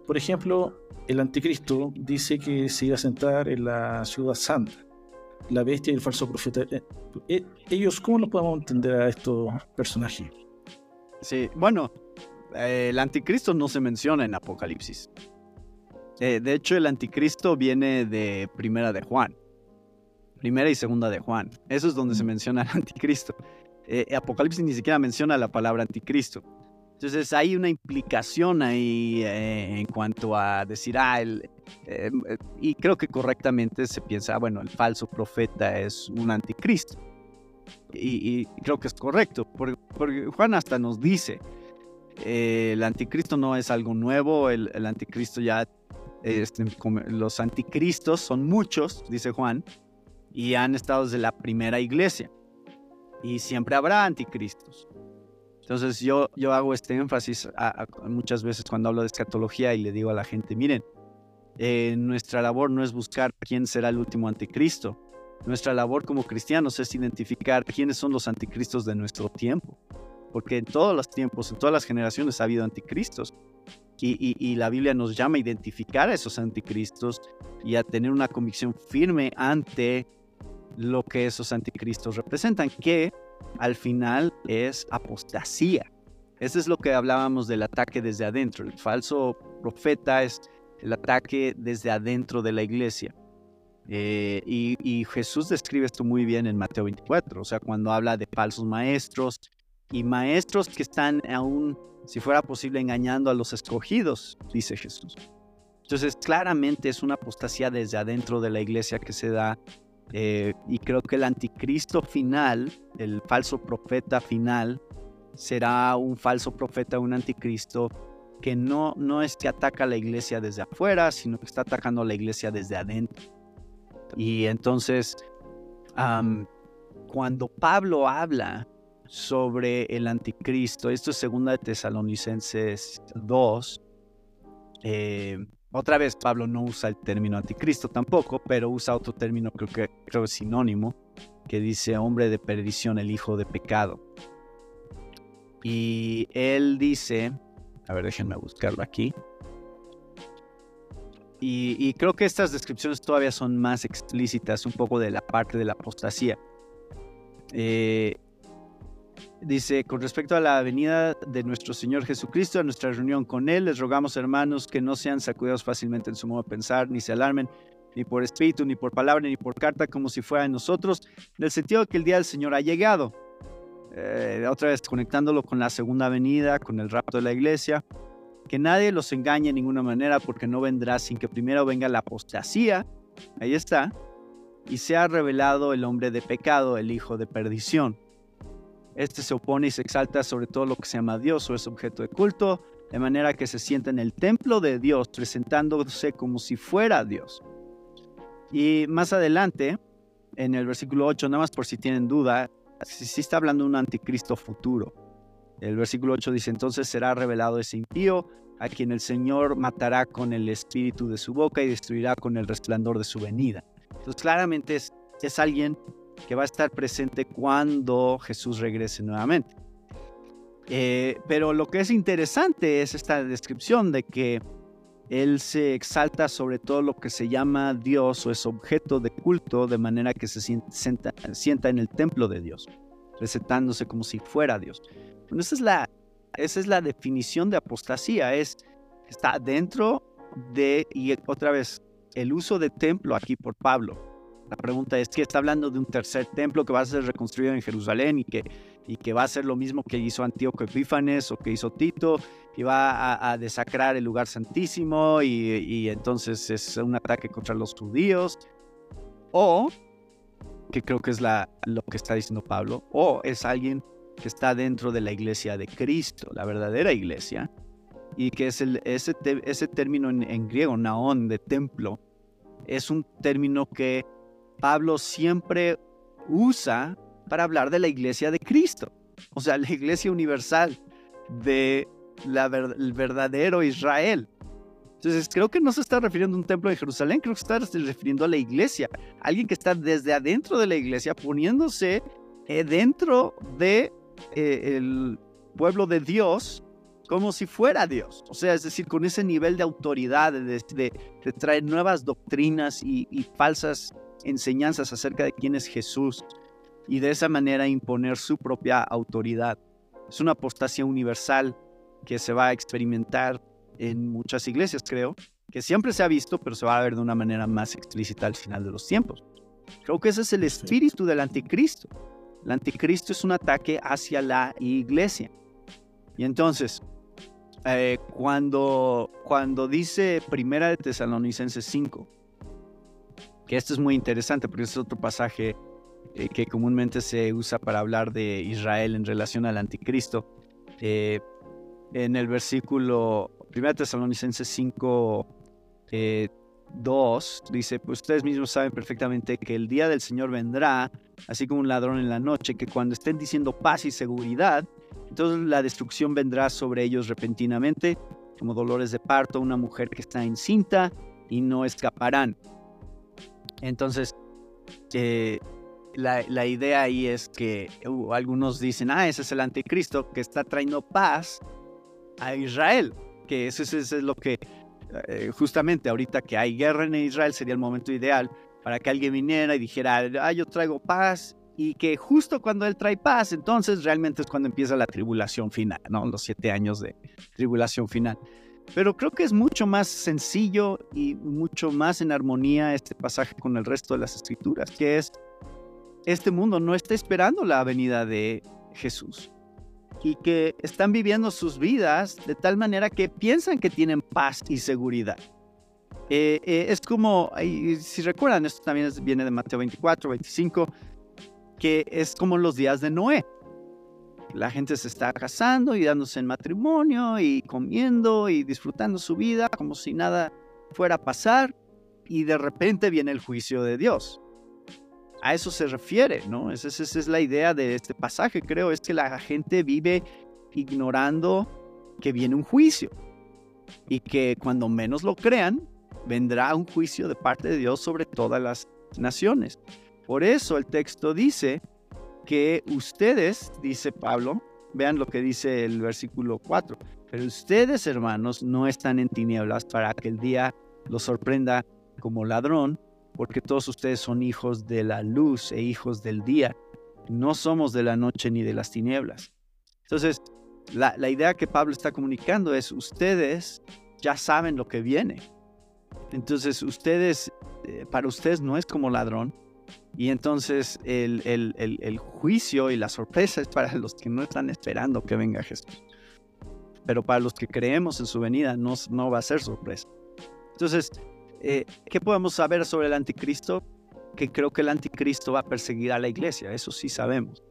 Por ejemplo, el anticristo dice que se iba a sentar en la ciudad santa, la bestia y el falso profeta. Eh, eh, ellos, ¿cómo los podemos entender a estos personajes? Sí, bueno, eh, el anticristo no se menciona en Apocalipsis. De hecho, el anticristo viene de Primera de Juan. Primera y Segunda de Juan. Eso es donde se menciona el anticristo. Apocalipsis ni siquiera menciona la palabra anticristo. Entonces hay una implicación ahí eh, en cuanto a decir, ah, el, eh, y creo que correctamente se piensa, ah, bueno, el falso profeta es un anticristo. Y, creo que es correcto, porque, Juan hasta nos dice, eh, el anticristo no es algo nuevo, el, anticristo ya, este, los anticristos son muchos, dice Juan, y han estado desde la primera iglesia. Y siempre habrá anticristos. Entonces yo, yo hago este énfasis muchas veces cuando hablo de escatología y le digo a la gente, miren, eh, nuestra labor no es buscar quién será el último anticristo. Nuestra labor como cristianos es identificar quiénes son los anticristos de nuestro tiempo. Porque en todos los tiempos, en todas las generaciones ha habido anticristos. Y, y, la Biblia nos llama a identificar a esos anticristos y a tener una convicción firme ante lo que esos anticristos representan, que al final es apostasía. Eso es lo que hablábamos del ataque desde adentro. El falso profeta es el ataque desde adentro de la iglesia. Eh, y, Jesús describe esto muy bien en Mateo 24, o sea, cuando habla de falsos maestros y maestros que están aún, si fuera posible, engañando a los escogidos, dice Jesús. Entonces, claramente es una apostasía desde adentro de la iglesia que se da eh, y creo que el anticristo final, el falso profeta final, será un falso profeta, un anticristo que no, no es que ataca a la iglesia desde afuera, sino que está atacando a la iglesia desde adentro. Y entonces, cuando Pablo habla sobre el anticristo, esto es segunda de Tesalonicenses 2, eh, otra vez, Pablo no usa el término anticristo tampoco, pero usa otro término, creo que creo es sinónimo, que dice hombre de perdición, el hijo de pecado. Y él dice, a ver, déjenme buscarlo aquí. Y, creo que estas descripciones todavía son más explícitas, un poco de la parte de la apostasía. Eh, Dice, con respecto a la venida de nuestro Señor Jesucristo, a nuestra reunión con Él, les rogamos hermanos que no sean sacudidos fácilmente en su modo de pensar, ni se alarmen, ni por espíritu, ni por palabra, ni por carta, como si fuera de nosotros, en el sentido de que el día del Señor ha llegado. Eh, otra vez conectándolo con la segunda venida, con el rapto de la iglesia. Que nadie los engañe de ninguna manera, porque no vendrá sin que primero venga la apostasía. Ahí está. Y sea revelado el hombre de pecado, el hijo de perdición este se opone y se exalta sobre todo lo que se llama Dios o es objeto de culto, de manera que se sienta en el templo de Dios, presentándose como si fuera Dios. Y más adelante, en el versículo 8, nada más por si tienen duda, si está hablando de un anticristo futuro. El versículo 8 dice, entonces será revelado ese impío, a quien el Señor matará con el espíritu de su boca y destruirá con el resplandor de su venida. Entonces claramente es, es alguien que va a estar presente cuando Jesús regrese nuevamente. Eh, pero lo que es interesante es esta descripción de que Él se exalta sobre todo lo que se llama Dios o es objeto de culto de manera que se sienta, en el templo de Dios, presentándose como si fuera Dios. Esa es la, esa es la definición de apostasía, es está dentro de, y otra vez, el uso de templo aquí por Pablo la pregunta es que está hablando de un tercer templo que va a ser reconstruido en Jerusalén y que, y que va a ser lo mismo que hizo Antíoco Epífanes o que hizo Tito, y va a, desacrar el lugar santísimo y, entonces es un ataque contra los judíos. O, que creo que es lo que está diciendo Pablo, o es alguien que está dentro de la iglesia de Cristo, la verdadera iglesia, y que es ese, ese término en, en griego, naón, de templo, es un término que Pablo siempre usa para hablar de la iglesia de Cristo, o sea, <laughs> la iglesia universal de el verdadero Israel. Entonces, creo que no se está refiriendo a un templo de Jerusalén, creo que se está refiriendo a la iglesia, alguien que está desde adentro de la iglesia poniéndose eh, dentro de eh, el pueblo de Dios como si fuera Dios. O sea, es decir, con ese nivel de autoridad, de, traer nuevas doctrinas y falsas enseñanzas acerca de quién es Jesús y de esa manera imponer su propia autoridad. Es una apostasía universal que se va a experimentar en muchas iglesias, creo, que siempre se ha visto, pero se va a ver de una manera más explícita al final de los tiempos. Creo que ese es el espíritu del anticristo. El anticristo es un ataque hacia la iglesia. Y entonces, eh, cuando, cuando dice Primera de Tesalonicenses 5, que esto es muy interesante porque es otro pasaje eh, que comúnmente se usa para hablar de Israel en relación al anticristo. Eh, en el versículo 1 Tesalonicenses 5, 2 eh, dice, pues ustedes mismos saben perfectamente que el día del Señor vendrá, así como un ladrón en la noche, que cuando estén diciendo paz y seguridad, entonces la destrucción vendrá sobre ellos repentinamente, como dolores de parto, una mujer que está encinta, y no escaparán. Entonces, eh, la, idea ahí es que uh, algunos dicen, ah, ese es el anticristo que está trayendo paz a Israel, que eso, es lo que eh, justamente ahorita que hay guerra en Israel sería el momento ideal para que alguien viniera y dijera, ah, yo traigo paz y que justo cuando él trae paz, entonces realmente es cuando empieza la tribulación final, ¿no? Los siete años de tribulación final. Pero creo que es mucho más sencillo y mucho más en armonía este pasaje con el resto de las escrituras, que es, este mundo no está esperando la venida de Jesús y que están viviendo sus vidas de tal manera que piensan que tienen paz y seguridad. Eh, eh, es como, si recuerdan, esto también viene de Mateo 24, 25, que es como los días de Noé. La gente se está casando y dándose en matrimonio y comiendo y disfrutando su vida como si nada fuera a pasar y de repente viene el juicio de Dios. A eso se refiere, ¿no? Esa, es la idea de este pasaje, creo, es que la gente vive ignorando que viene un juicio. y que cuando menos lo crean, vendrá un juicio de parte de Dios sobre todas las naciones. Por eso el texto dice que ustedes, dice Pablo, vean lo que dice el versículo 4, pero ustedes hermanos no están en tinieblas para que el día los sorprenda como ladrón, porque todos ustedes son hijos de la luz e hijos del día. No somos de la noche ni de las tinieblas. Entonces, la, idea que Pablo está comunicando es, ustedes ya saben lo que viene. Entonces, ustedes, eh, para ustedes no es como ladrón. Y entonces el, el, juicio y la sorpresa es para <laughs> los que no están esperando que venga Jesús. Pero para los que creemos en su venida no, no va a ser sorpresa. Entonces, eh, ¿Qué podemos saber sobre el anticristo? Que creo que el anticristo va a perseguir a la iglesia, eso sí sabemos.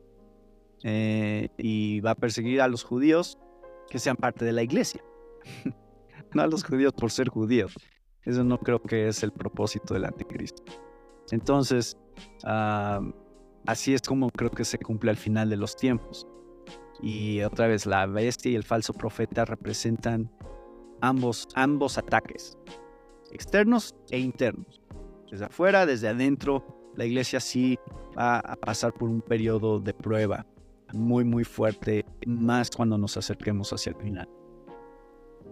Eh, y va a perseguir a los judíos que sean parte de la iglesia. <laughs> no a los judíos por ser judíos. Eso no creo que es el propósito del anticristo. Entonces, así es como creo que se cumple al final de los tiempos. Y otra vez, la bestia y el falso profeta representan ambos, ambos ataques externos e internos. Desde afuera, desde adentro, la iglesia sí va a pasar por un periodo de prueba muy, muy fuerte, más cuando nos acerquemos hacia el final.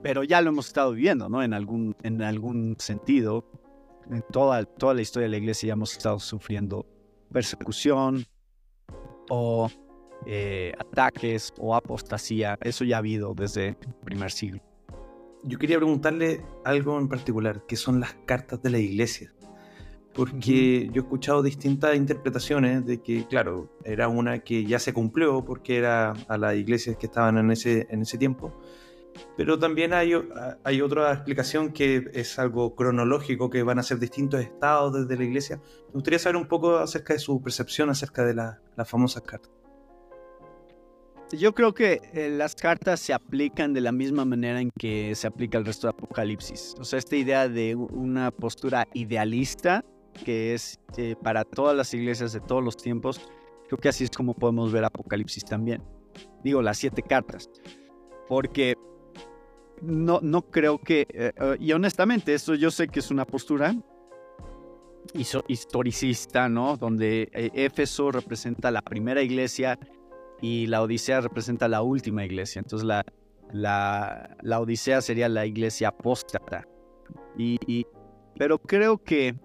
Pero ya lo hemos estado viviendo, ¿no? En algún, en algún sentido, en toda, toda la historia de la iglesia ya hemos estado sufriendo persecución o eh, ataques o apostasía. Eso ya ha habido desde el primer siglo yo quería preguntarle algo en particular, que son las cartas de la iglesia. Porque yo he escuchado distintas interpretaciones de que, claro, era una que ya se cumplió porque era a las iglesias que estaban en ese, en ese tiempo. Pero también hay, otra explicación que es algo cronológico, que van a ser distintos estados desde la iglesia. Me gustaría saber un poco acerca de su percepción acerca de las famosas cartas. Yo creo que eh, las cartas se aplican de la misma manera en que se aplica el resto de Apocalipsis. O sea, esta idea de una postura idealista que es eh, para todas las iglesias de todos los tiempos, creo que así es como podemos ver Apocalipsis también. Digo, las siete cartas. Porque no, no creo que, eh, y honestamente, esto yo sé que es una postura historicista, ¿no? Donde Éfeso representa la primera iglesia y la Odisea representa la última iglesia. Entonces la, la, la Odisea sería la iglesia apóstata. Y, pero creo que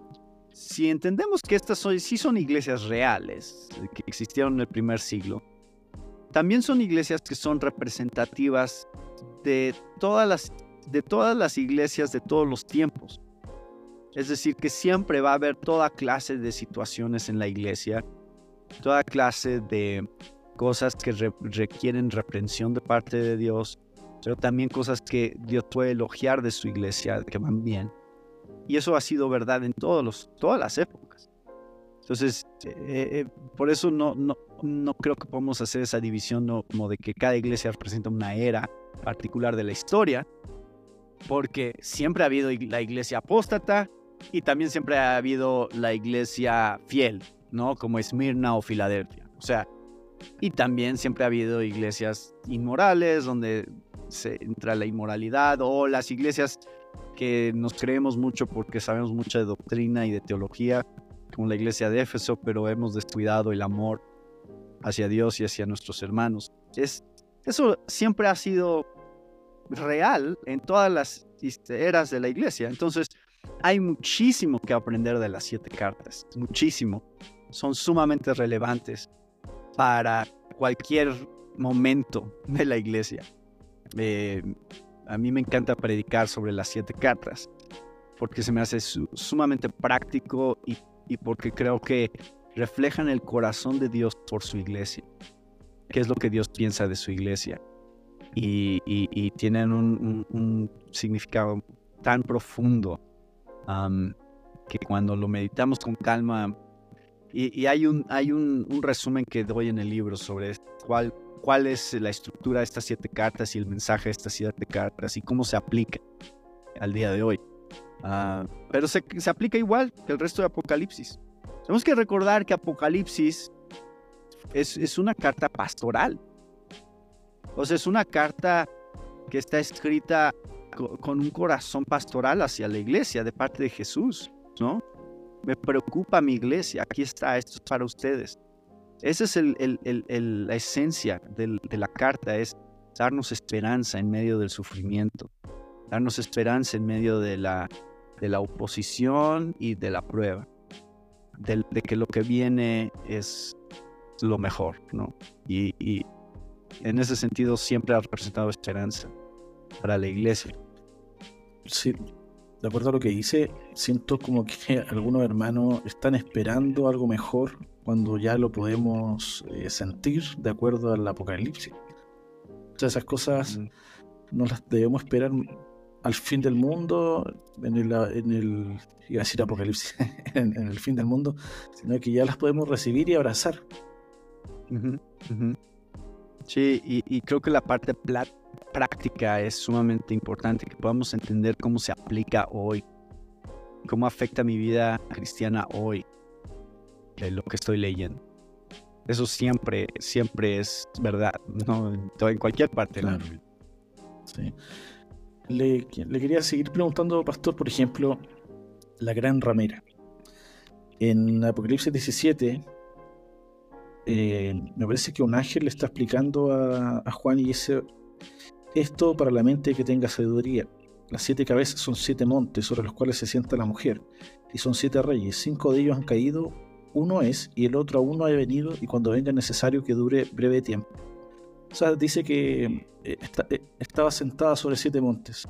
si entendemos que estas sí son iglesias reales, que existieron en el primer siglo, también son iglesias que son representativas de todas las, de todas las iglesias de todos los tiempos. Es decir, que siempre va a haber toda clase de situaciones en la iglesia, toda clase de, cosas que requieren reprensión de parte de Dios, pero también cosas que Dios puede elogiar de su iglesia, que van bien. Y eso ha sido verdad en todos los, todas las épocas. Entonces, eh, eh, por eso no, no, no creo que podamos hacer esa división ¿no? como de que cada iglesia representa una era particular de la historia, porque siempre ha habido la iglesia apóstata y también siempre ha habido la iglesia fiel, ¿no? Como Esmirna o Filadelfia. O sea, y también siempre ha habido iglesias inmorales donde se entra la inmoralidad o las iglesias que nos creemos mucho porque sabemos mucha de doctrina y de teología, como la iglesia de Éfeso, pero hemos descuidado el amor hacia Dios y hacia nuestros hermanos. Es, eso siempre ha sido real en todas las eras de la iglesia. Entonces, hay muchísimo que aprender de las siete cartas, muchísimo. Son sumamente relevantes para cualquier momento de la iglesia. Eh, a mí me encanta predicar sobre las siete cartas porque se me hace sumamente práctico y, porque creo que reflejan el corazón de Dios por su iglesia. ¿Qué es lo que Dios piensa de su iglesia? Y, tienen un, significado tan profundo que cuando lo meditamos con calma y, hay, un, hay un, resumen que doy en el libro sobre cuál, cuál es la estructura de estas siete cartas y el mensaje de estas siete cartas y cómo se aplica al día de hoy. Ah, pero se, se, aplica igual que el resto de Apocalipsis. Tenemos que recordar que Apocalipsis es, es una carta pastoral. O sea, es una carta que está escrita con un corazón pastoral hacia la iglesia de parte de Jesús, ¿no? Me preocupa mi iglesia, aquí está, esto es para ustedes. Esa es la esencia de la carta, es darnos esperanza en medio del sufrimiento, darnos esperanza en medio de la oposición y de la prueba, de, que lo que viene es lo mejor, ¿no? Y, y en ese sentido siempre ha representado esperanza para la iglesia. Sí, de acuerdo a lo que dice, siento como que <laughs> algunos hermanos están esperando algo mejor cuando ya lo podemos eh, sentir de acuerdo al apocalipsis. O sea, esas cosas mm. no las debemos esperar al fin del mundo, en el, en el iba a decir apocalipsis, <laughs> en, el fin del mundo, sino que ya las podemos recibir y abrazar. Sí, y, creo que la parte práctica es sumamente importante, que podamos entender cómo se aplica hoy, cómo afecta mi vida cristiana hoy, de lo que estoy leyendo. Eso siempre, siempre es verdad, ¿no? en cualquier parte. Claro. Sí. Le, le, quería seguir preguntando, pastor, por ejemplo, la gran ramera. En Apocalipsis 17, eh, me parece que un ángel le está explicando a, Juan y dice, esto para la mente que tenga sabiduría. Las siete cabezas son siete montes sobre los cuales se sienta la mujer, y son siete reyes. Cinco de ellos han caído, uno es, y el otro aún no ha venido, y cuando venga es necesario que dure breve tiempo. O sea, dice que eh, eh, estaba sentada sobre siete montes.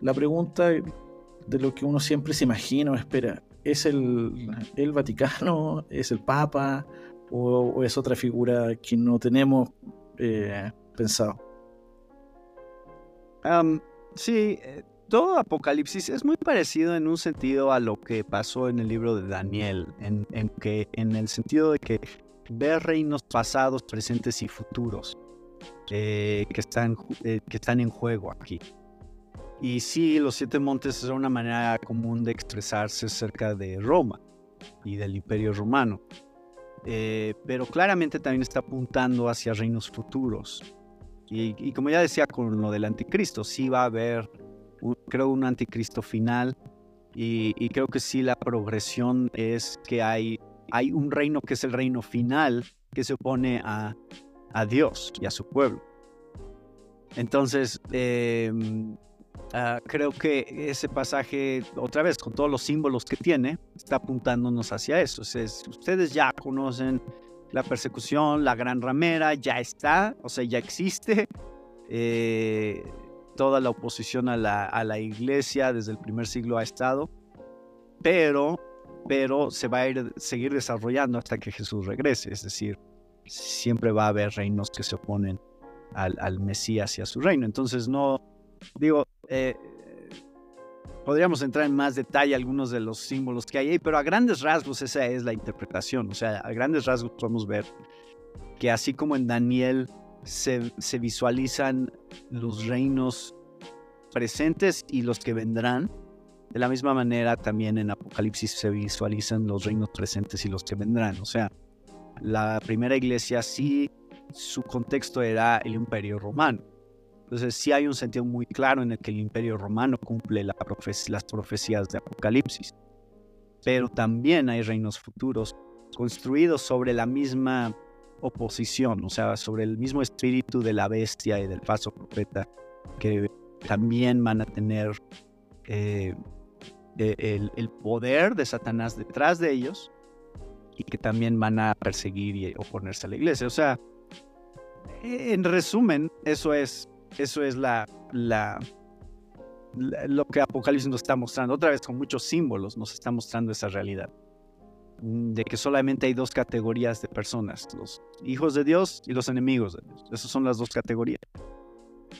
La pregunta de lo que uno siempre se imagina o espera, ¿es el, el Vaticano? ¿Es el Papa? O, es otra figura que no tenemos eh, pensado? sí, eh, todo Apocalipsis es muy parecido en un sentido a lo que pasó en el libro de Daniel, en, que, en el sentido de que ve reinos pasados, presentes y futuros eh, que, están, que están en juego aquí. Y sí, los siete montes es una manera común de expresarse cerca de Roma y del imperio romano. Eh, pero claramente también está apuntando hacia reinos futuros. Y, como ya decía con lo del anticristo, sí va a haber, creo, un anticristo final. Y, creo que sí la progresión es que hay, hay un reino que es el reino final que se opone a, a Dios y a su pueblo. Entonces, eh, Ah, creo que ese pasaje, otra vez, con todos los símbolos que tiene, está apuntándonos hacia eso. ustedes ya conocen la persecución, la gran ramera, ya está, o sea, ya existe. Eh, toda la oposición a la, a la, iglesia desde el primer siglo ha estado, pero, pero se va a ir, seguir desarrollando hasta que Jesús regrese. Es decir, siempre va a haber reinos que se oponen al, al Mesías y a su reino. Entonces, no, digo, eh, podríamos entrar en más detalle algunos de los símbolos que hay ahí, pero a grandes rasgos esa es la interpretación. O sea, a grandes rasgos podemos ver que así como en Daniel se, se visualizan los reinos presentes y los que vendrán, de la misma manera también en Apocalipsis se visualizan los reinos presentes y los que vendrán. O sea, la primera iglesia sí, su contexto era el imperio romano entonces sí hay un sentido muy claro en el que el imperio romano cumple las profecías de Apocalipsis. Pero también hay reinos futuros construidos sobre la misma oposición, o sea, sobre el mismo espíritu de la bestia y del falso profeta, que también van a tener eh, e, el, el, poder de Satanás detrás de ellos y que también van a perseguir y oponerse a la iglesia. O sea, en resumen, eso es eso es la, la, lo que Apocalipsis nos está mostrando. Otra vez con muchos símbolos nos está mostrando esa realidad. Mm, de que solamente hay dos categorías de personas, los hijos de Dios y los enemigos de Dios. Esas son las dos categorías.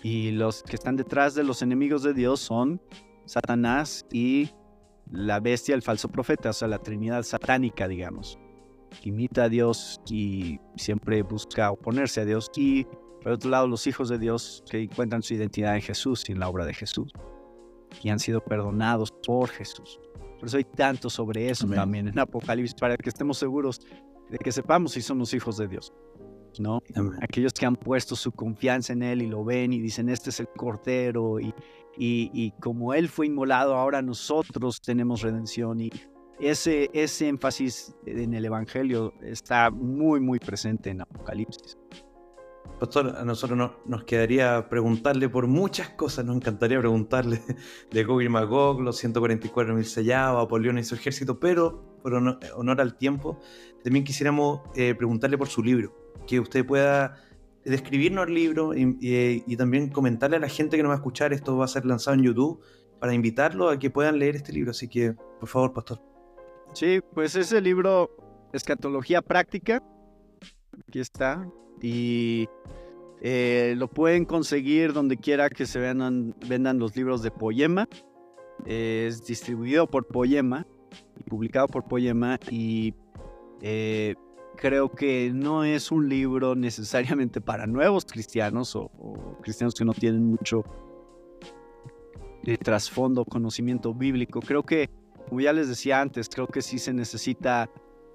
Y los que están detrás de los enemigos de Dios son Satanás y la bestia, el falso profeta, o sea, la trinidad satánica, digamos, que imita a Dios y siempre busca oponerse a Dios. Y por otro lado, los hijos de Dios que encuentran su identidad en Jesús y en la obra de Jesús. Y han sido perdonados por Jesús. Por eso hay tanto sobre eso también en Apocalipsis, para que estemos seguros de que sepamos si somos hijos de Dios. ¿no? Aquellos que han puesto su confianza en Él y lo ven y dicen, este es el Cordero y, y, como Él fue inmolado, ahora nosotros tenemos redención y ese, ese énfasis en el Evangelio está muy, muy presente en Apocalipsis. Pastor, a nosotros nos quedaría preguntarle por muchas cosas, nos encantaría preguntarle <laughs> de Gog y Magog, los 144.000 sellados, Apolión y su ejército, pero por honor, al tiempo, también quisiéramos eh, preguntarle por su libro, que usted pueda describirnos el libro y, también comentarle a la gente que nos va a escuchar, esto va a ser lanzado en YouTube, para invitarlo a que puedan leer este libro, así que, por favor, Pastor. Sí, pues ese libro, Escatología Práctica, aquí está, y eh, lo pueden conseguir donde quiera que se vendan, vendan los libros de Poema. es distribuido por Poema y publicado por Poema y eh, creo que no es un libro necesariamente para nuevos cristianos o, cristianos que no tienen mucho de trasfondo, conocimiento bíblico. Creo que, como ya les decía antes, creo que sí se necesita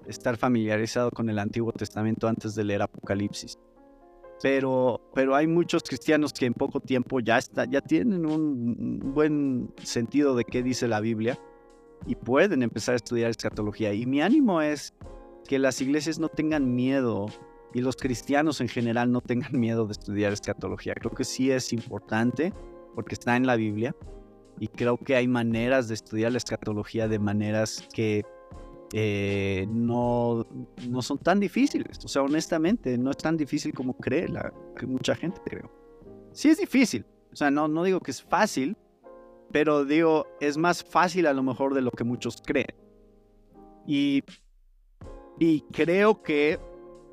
estar familiarizado con el Antiguo Testamento antes de leer Apocalipsis. Pero, pero hay muchos cristianos que en poco tiempo ya, está, ya tienen un buen sentido de qué dice la Biblia y pueden empezar a estudiar escatología. Y mi ánimo es que las iglesias no tengan miedo y los cristianos en general no tengan miedo de estudiar escatología. Creo que sí es importante porque está en la Biblia y creo que hay maneras de estudiar la escatología de maneras que eh, no, no son tan difíciles. O sea, honestamente, no es tan difícil como cree la, mucha gente creo. Sí es difícil. O sea, no, no digo que es fácil, pero digo, es más fácil a lo mejor de lo que muchos creen. Y, y creo que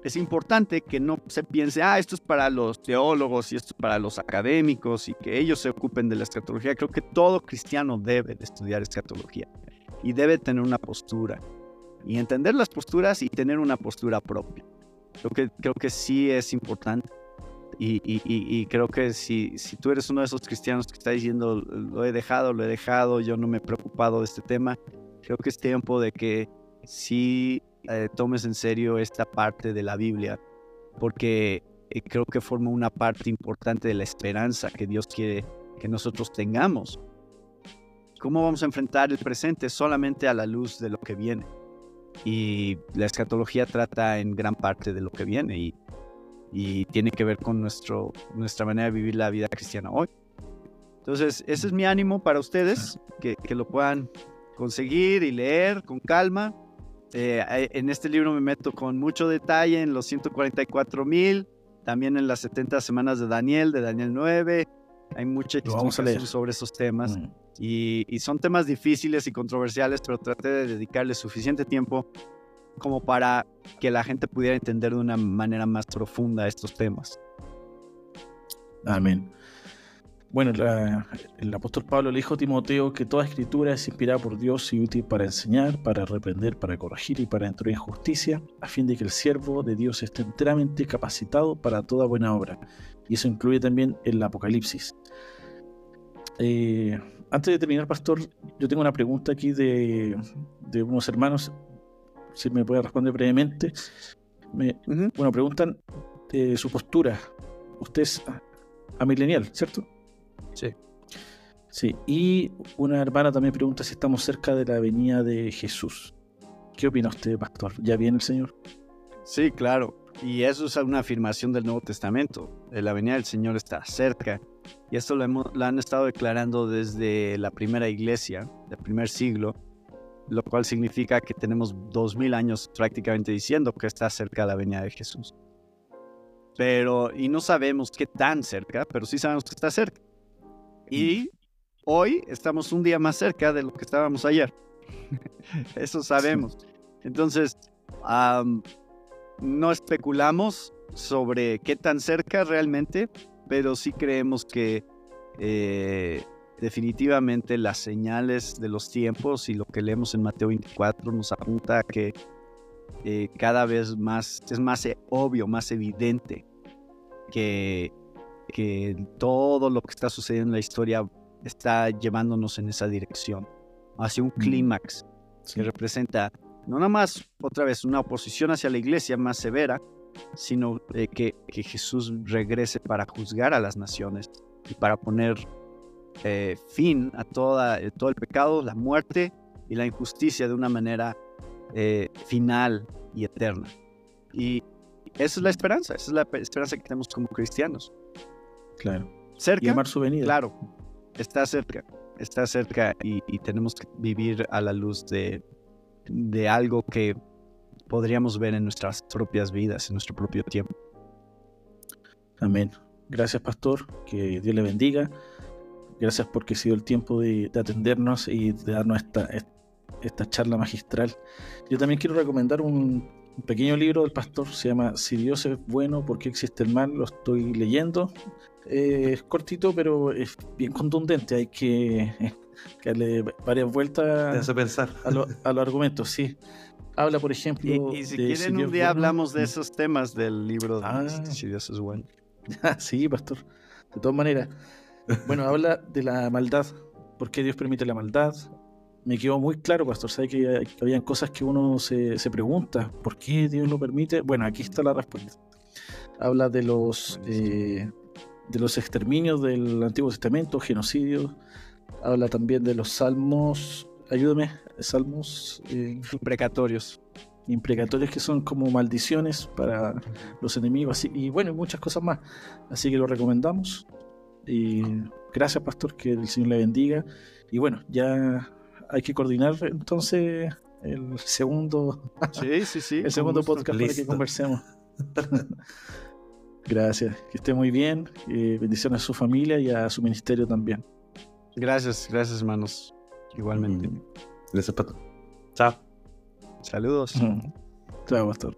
es importante que no se piense, ah, esto es para los teólogos y esto es para los académicos y que ellos se ocupen de la escatología. Creo que todo cristiano debe de estudiar escatología y debe tener una postura y entender las posturas y tener una postura propia. Creo que, creo que sí es importante. Y, y, y, creo que si, si tú eres uno de esos cristianos que está diciendo, lo he dejado, lo he dejado, yo no me he preocupado de este tema, creo que es tiempo de que sí eh, tomes en serio esta parte de la Biblia, porque eh, creo que forma una parte importante de la esperanza que Dios quiere que nosotros tengamos. ¿Cómo vamos a enfrentar el presente solamente a la luz de lo que viene? Y la escatología trata en gran parte de lo que viene y, y tiene que ver con nuestro, nuestra manera de vivir la vida cristiana hoy. Entonces, ese es mi ánimo para ustedes, que, que lo puedan conseguir y leer con calma. Eh, en este libro me meto con mucho detalle en los 144 mil, también en las 70 semanas de Daniel, de Daniel 9. Hay mucha explicación sobre esos temas. Mm. Y, son temas difíciles y controversiales, pero traté de dedicarle suficiente tiempo como para que la gente pudiera entender de una manera más profunda estos temas. Amén. Bueno, el apóstol Pablo le dijo a Timoteo que toda escritura es inspirada por Dios y útil para enseñar, para reprender, para corregir y para instruir en justicia, a fin de que el siervo de Dios esté enteramente capacitado para toda buena obra. Y eso incluye también el Apocalipsis. Eh, antes de terminar, Pastor, yo tengo una pregunta aquí de, unos hermanos, si me puede responder brevemente. Me, Bueno, preguntan de su postura. Usted es amilenial, ¿cierto? Sí. Sí, y una hermana también pregunta si estamos cerca de la venida de Jesús. ¿Qué opina usted, Pastor? ¿Ya viene el Señor? Sí, claro. Y eso es una afirmación del Nuevo Testamento. La venida del Señor está cerca. Y esto lo, han estado declarando desde la primera iglesia, del primer siglo, lo cual significa que tenemos dos mil años prácticamente diciendo que está cerca la venida de Jesús. Pero, y no sabemos qué tan cerca, pero sí sabemos que está cerca. Y hoy estamos un día más cerca de lo que estábamos ayer. <laughs> Eso sabemos. Entonces, no especulamos sobre qué tan cerca realmente, pero sí creemos que eh, definitivamente las señales de los tiempos y lo que leemos en Mateo 24 nos apunta a que eh, cada vez más es más e, obvio, más evidente que, que todo lo que está sucediendo en la historia está llevándonos en esa dirección, hacia un clímax que representa no nada más otra vez una oposición hacia la iglesia más severa, sino eh, que, que, Jesús regrese para juzgar a las naciones y para poner eh, fin a toda, eh, todo el pecado, la muerte y la injusticia de una manera final y eterna. Y esa es la esperanza, esa es la esperanza que tenemos como cristianos. Claro. Cerca. Y amar su venida. Claro, está cerca, está cerca y, y tenemos que vivir a la luz de, de algo que podríamos ver en nuestras propias vidas, en nuestro propio tiempo. Amén. Gracias, pastor. Que Dios le bendiga. Gracias porque ha sido el tiempo de, atendernos y de darnos esta, esta charla magistral. Yo también quiero recomendar un, pequeño libro del pastor. Se llama Si Dios es bueno, ¿por qué existe el mal? Lo estoy leyendo. Eh, es cortito, pero es bien contundente. Hay que, <laughs> darle varias vueltas pensar. A, a los argumentos, sí habla, por ejemplo. Y, si quieren, un día hablamos de esos temas del libro de ah. Si Dios es bueno. <laughs> sí, pastor. De todas maneras. Bueno, habla de la maldad. ¿Por qué Dios permite la maldad? Me quedó muy claro, pastor. Sabe que, habían cosas que uno se, pregunta. ¿Por qué Dios lo permite? Bueno, aquí está la respuesta. Habla de los, eh, de los exterminios del Antiguo Testamento, genocidios. Habla también de los salmos ayúdame, salmos eh, imprecatorios. Imprecatorios que son como maldiciones para los enemigos y bueno, muchas cosas más. Así que lo recomendamos. Y gracias, pastor, que el Señor le bendiga. Y bueno, ya hay que coordinar entonces el segundo, sí, sí, sí, el segundo podcast para que conversemos. <laughs> gracias, que esté muy bien. Eh, bendiciones a su familia y a su ministerio también. Gracias, gracias, hermanos. Igualmente. Gracias, Pato. Chao. Saludos. Chao, Pastor.